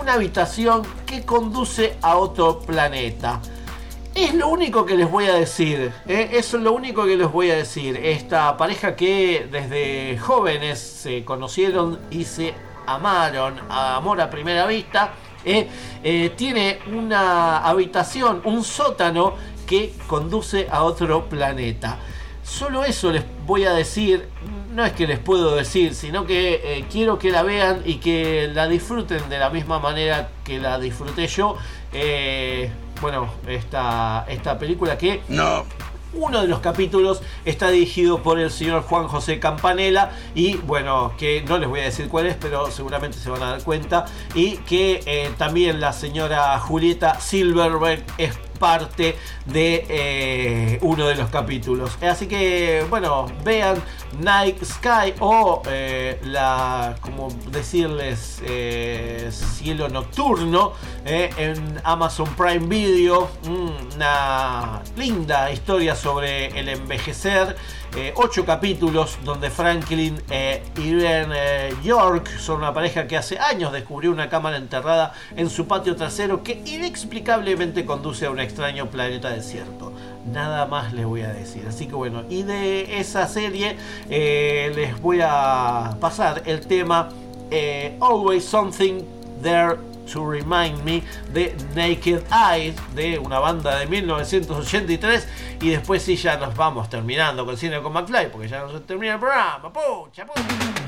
una habitación que conduce a otro planeta. Es lo único que les voy a decir. ¿eh? Es lo único que les voy a decir. Esta pareja que desde jóvenes se conocieron y se amaron, a amor a primera vista, ¿eh? Eh, tiene una habitación, un sótano que conduce a otro planeta. Solo eso les voy a decir, no es que les puedo decir, sino que quiero que la vean y que la disfruten de la misma manera que la disfruté yo. Bueno, esta, esta película que... No. Uno de los capítulos está dirigido por el señor Juan José Campanella y bueno, que no les voy a decir cuál es, pero seguramente se van a dar cuenta. Y que eh, también la señora Julieta Silverberg es parte de eh, uno de los capítulos. Así que, bueno, vean Night Sky o eh, la, como decirles, eh, cielo nocturno eh, en Amazon Prime Video. Mm, Una linda historia sobre el envejecer. Eh, ocho capítulos donde Franklin e Irene eh, York son una pareja que hace años descubrió una cámara enterrada en su patio trasero que inexplicablemente conduce a un extraño planeta desierto. Nada más les voy a decir. Así que bueno, y de esa serie eh, les voy a pasar el tema eh, Always Something There to Remind Me de Naked Eyes de una banda de 1983 y después sí ya nos vamos terminando con Cine con McFly porque ya no se termina el programa. Pucha, pucha.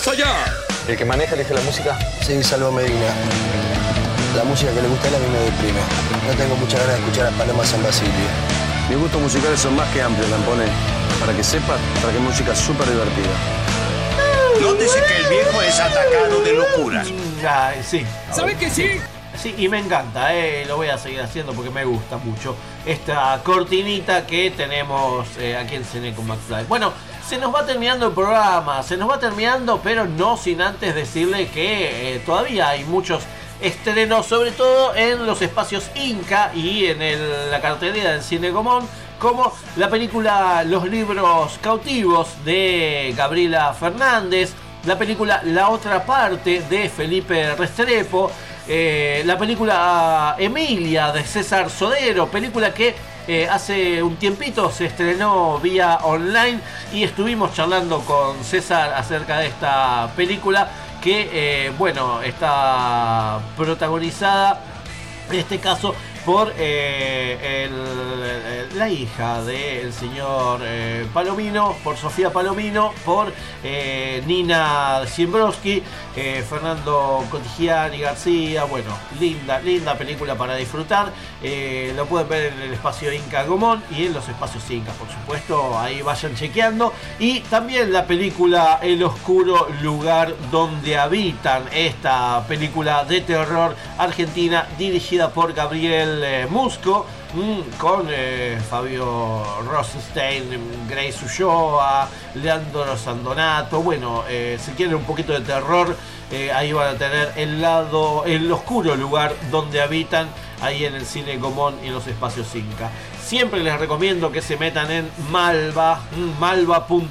Más allá. ¿El que maneja elige la música? Sí, Salvo Medina. La música que le gusta a él a mí me deprime. No tengo mucha ganas de escuchar a Paloma San Basilio. Mis gustos musicales son más que amplios, Lampone. Para que sepas, traje música súper divertida. Nótese que el viejo es atacado de locura. Ya, sí. ¿Sabe que sí? Sí, y me encanta, eh, lo voy a seguir haciendo porque me gusta mucho esta cortinita que tenemos eh, aquí en Cine con McFly. Bueno, se nos va terminando el programa, se nos va terminando, pero no sin antes decirle que eh, todavía hay muchos estrenos, sobre todo en los espacios Inca y en la cartelera del Cine Común, como la película Los libros cautivos de Gabriela Fernández, la película La otra parte de Felipe Restrepo, eh, la película Emilia de César Sodero, película que eh, hace un tiempito se estrenó vía online y estuvimos charlando con César acerca de esta película que, eh, bueno, está protagonizada en este caso por eh, la hija del señor eh, Palomino, por Sofía Palomino, por eh, Nina Siembrowski, eh, Fernando Cotigiani García, bueno, linda, linda película para disfrutar, lo pueden ver en el espacio Inca Gomón y en los espacios Inca, por supuesto, ahí vayan chequeando, y también la película El oscuro lugar donde habitan, esta película de terror argentina dirigida por Gabriel eh, Musco, mm, con eh, Fabio Rosenstein, Grace Ulloa, Leandro Sandonato. Bueno, eh, si quieren un poquito de terror, ahí van a tener el lado, el oscuro lugar donde habitan, ahí en el cine Gomón y en los espacios Inca. Siempre les recomiendo que se metan en malva, mm, malva.org.ar,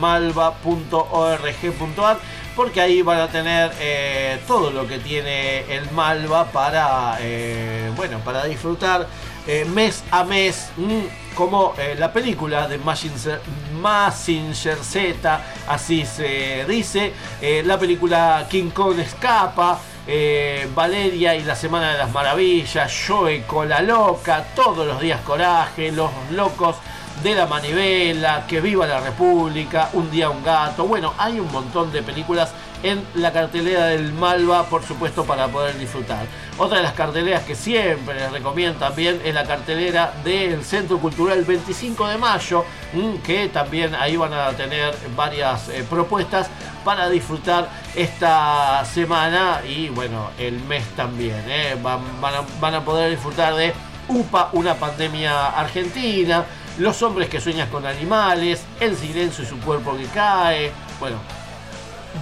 malva.org.ar, porque ahí van a tener eh, todo lo que tiene el Malva para, eh, bueno, para disfrutar eh, mes a mes, mm, como la película de Mazinger, Mazinger Z, así se dice, la película King Kong escapa, Valeria y la Semana de las Maravillas, Joe con la Loca, todos los días Coraje, Los Locos de la Manivela, Que Viva la República, Un Día un Gato. Bueno, hay un montón de películas en la cartelera del Malva, por supuesto, para poder disfrutar. Otra de las carteleras que siempre les recomiendo también es la cartelera del Centro Cultural 25 de Mayo, mm, que también ahí van a tener varias eh, propuestas para disfrutar esta semana y bueno, el mes también. eh. Van, van a, van a poder disfrutar de UPA, una pandemia argentina, Los hombres que sueñan con animales, El silencio y su cuerpo que cae. Bueno,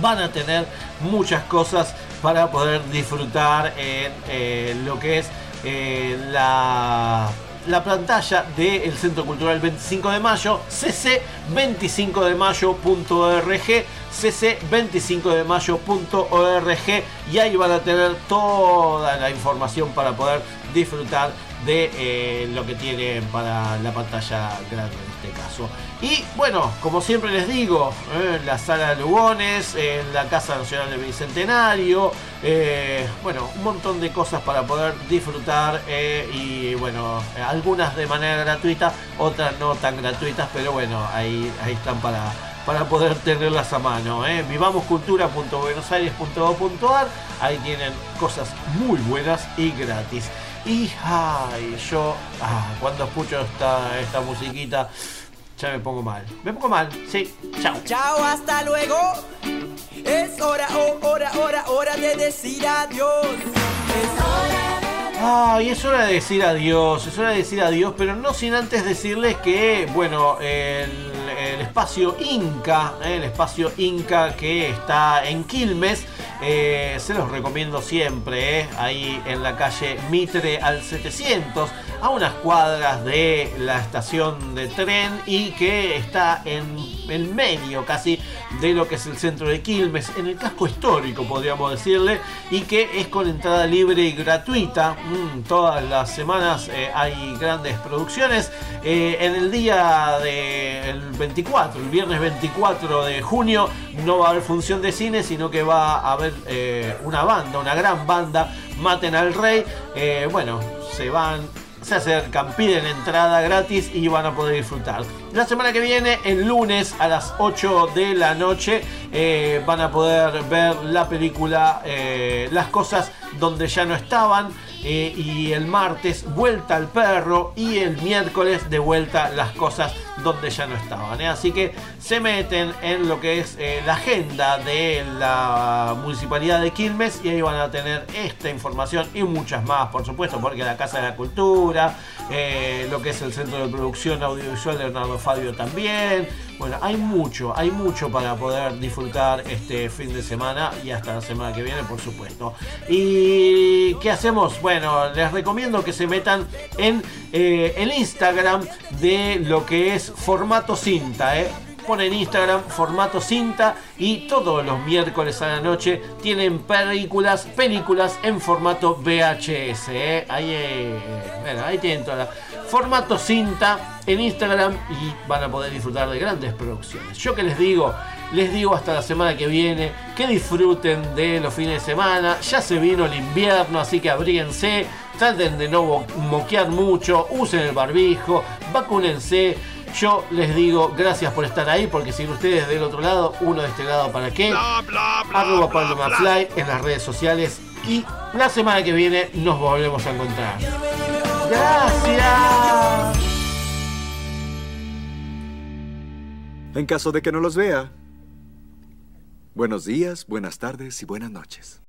van a tener muchas cosas para poder disfrutar en eh, lo que es eh, la, la pantalla del Centro Cultural 25 de Mayo, cc25demayo.org, cc25demayo.org y ahí van a tener toda la información para poder disfrutar de eh, lo que tienen para la pantalla grande en este caso. Y bueno, como siempre les digo, eh, la sala de Lugones, en la Casa Nacional del Bicentenario, eh, bueno, un montón de cosas para poder disfrutar eh, y bueno, eh, algunas de manera gratuita, otras no tan gratuitas, pero bueno, ahí, ahí están para, para poder tenerlas a mano. Eh. Vivamoscultura.buenosaires.gov.ar, ahí tienen cosas muy buenas y gratis. Y ay, yo ah, cuando escucho esta, esta musiquita ya me pongo mal. Me pongo mal, sí. Chao. Chao, hasta luego. Es hora, oh, hora, hora, hora de decir adiós. Es hora Ay, es hora de decir adiós, es hora de decir adiós, pero no sin antes decirles que, bueno, el, el espacio Inca, eh, el espacio Inca que está en Quilmes, eh, se los recomiendo siempre, eh, ahí en la calle Mitre al 700, a unas cuadras de la estación de tren y que está en el medio casi de lo que es el centro de Quilmes, en el casco histórico podríamos decirle, y que es con entrada libre y gratuita. Mm, todas las semanas eh, hay grandes producciones. Eh, en el día del 24, el viernes 24 de junio, no va a haber función de cine, sino que va a haber eh, una banda, una gran banda, Maten al Rey. Bueno, se van se acercan, piden entrada gratis y van a poder disfrutar. La semana que viene, el lunes a las 8 de la noche, eh, van a poder ver la película eh, Las cosas donde ya no estaban. Eh, y el martes vuelta al perro y el miércoles de vuelta las cosas donde ya no estaban. ¿eh? Así que se meten en lo que es eh, la agenda de la municipalidad de Quilmes y ahí van a tener esta información y muchas más, por supuesto, porque la Casa de la Cultura, lo que es el Centro de Producción Audiovisual de Leonardo Fabio también. Bueno, hay mucho, hay mucho para poder disfrutar este fin de semana y hasta la semana que viene, por supuesto. ¿Y qué hacemos? Bueno, les recomiendo que se metan en eh, el Instagram de lo que es formato cinta, ¿eh? Ponen Instagram formato cinta y todos los miércoles a la noche tienen películas, películas en formato VHS. ¿eh? Ahí, eh, ahí tienen toda formato cinta en Instagram y van a poder disfrutar de grandes producciones. Yo que les digo, les digo hasta la semana que viene, que disfruten de los fines de semana, ya se vino el invierno, así que abríense, traten de no moquear mucho, usen el barbijo, vacúnense. Yo les digo gracias por estar ahí, porque sin ustedes del otro lado, uno de este lado para qué. Arroba Pablo Mafly en las redes sociales y la semana que viene nos volvemos a encontrar. Gracias. En caso de que no los vea. Buenos días, buenas tardes y buenas noches.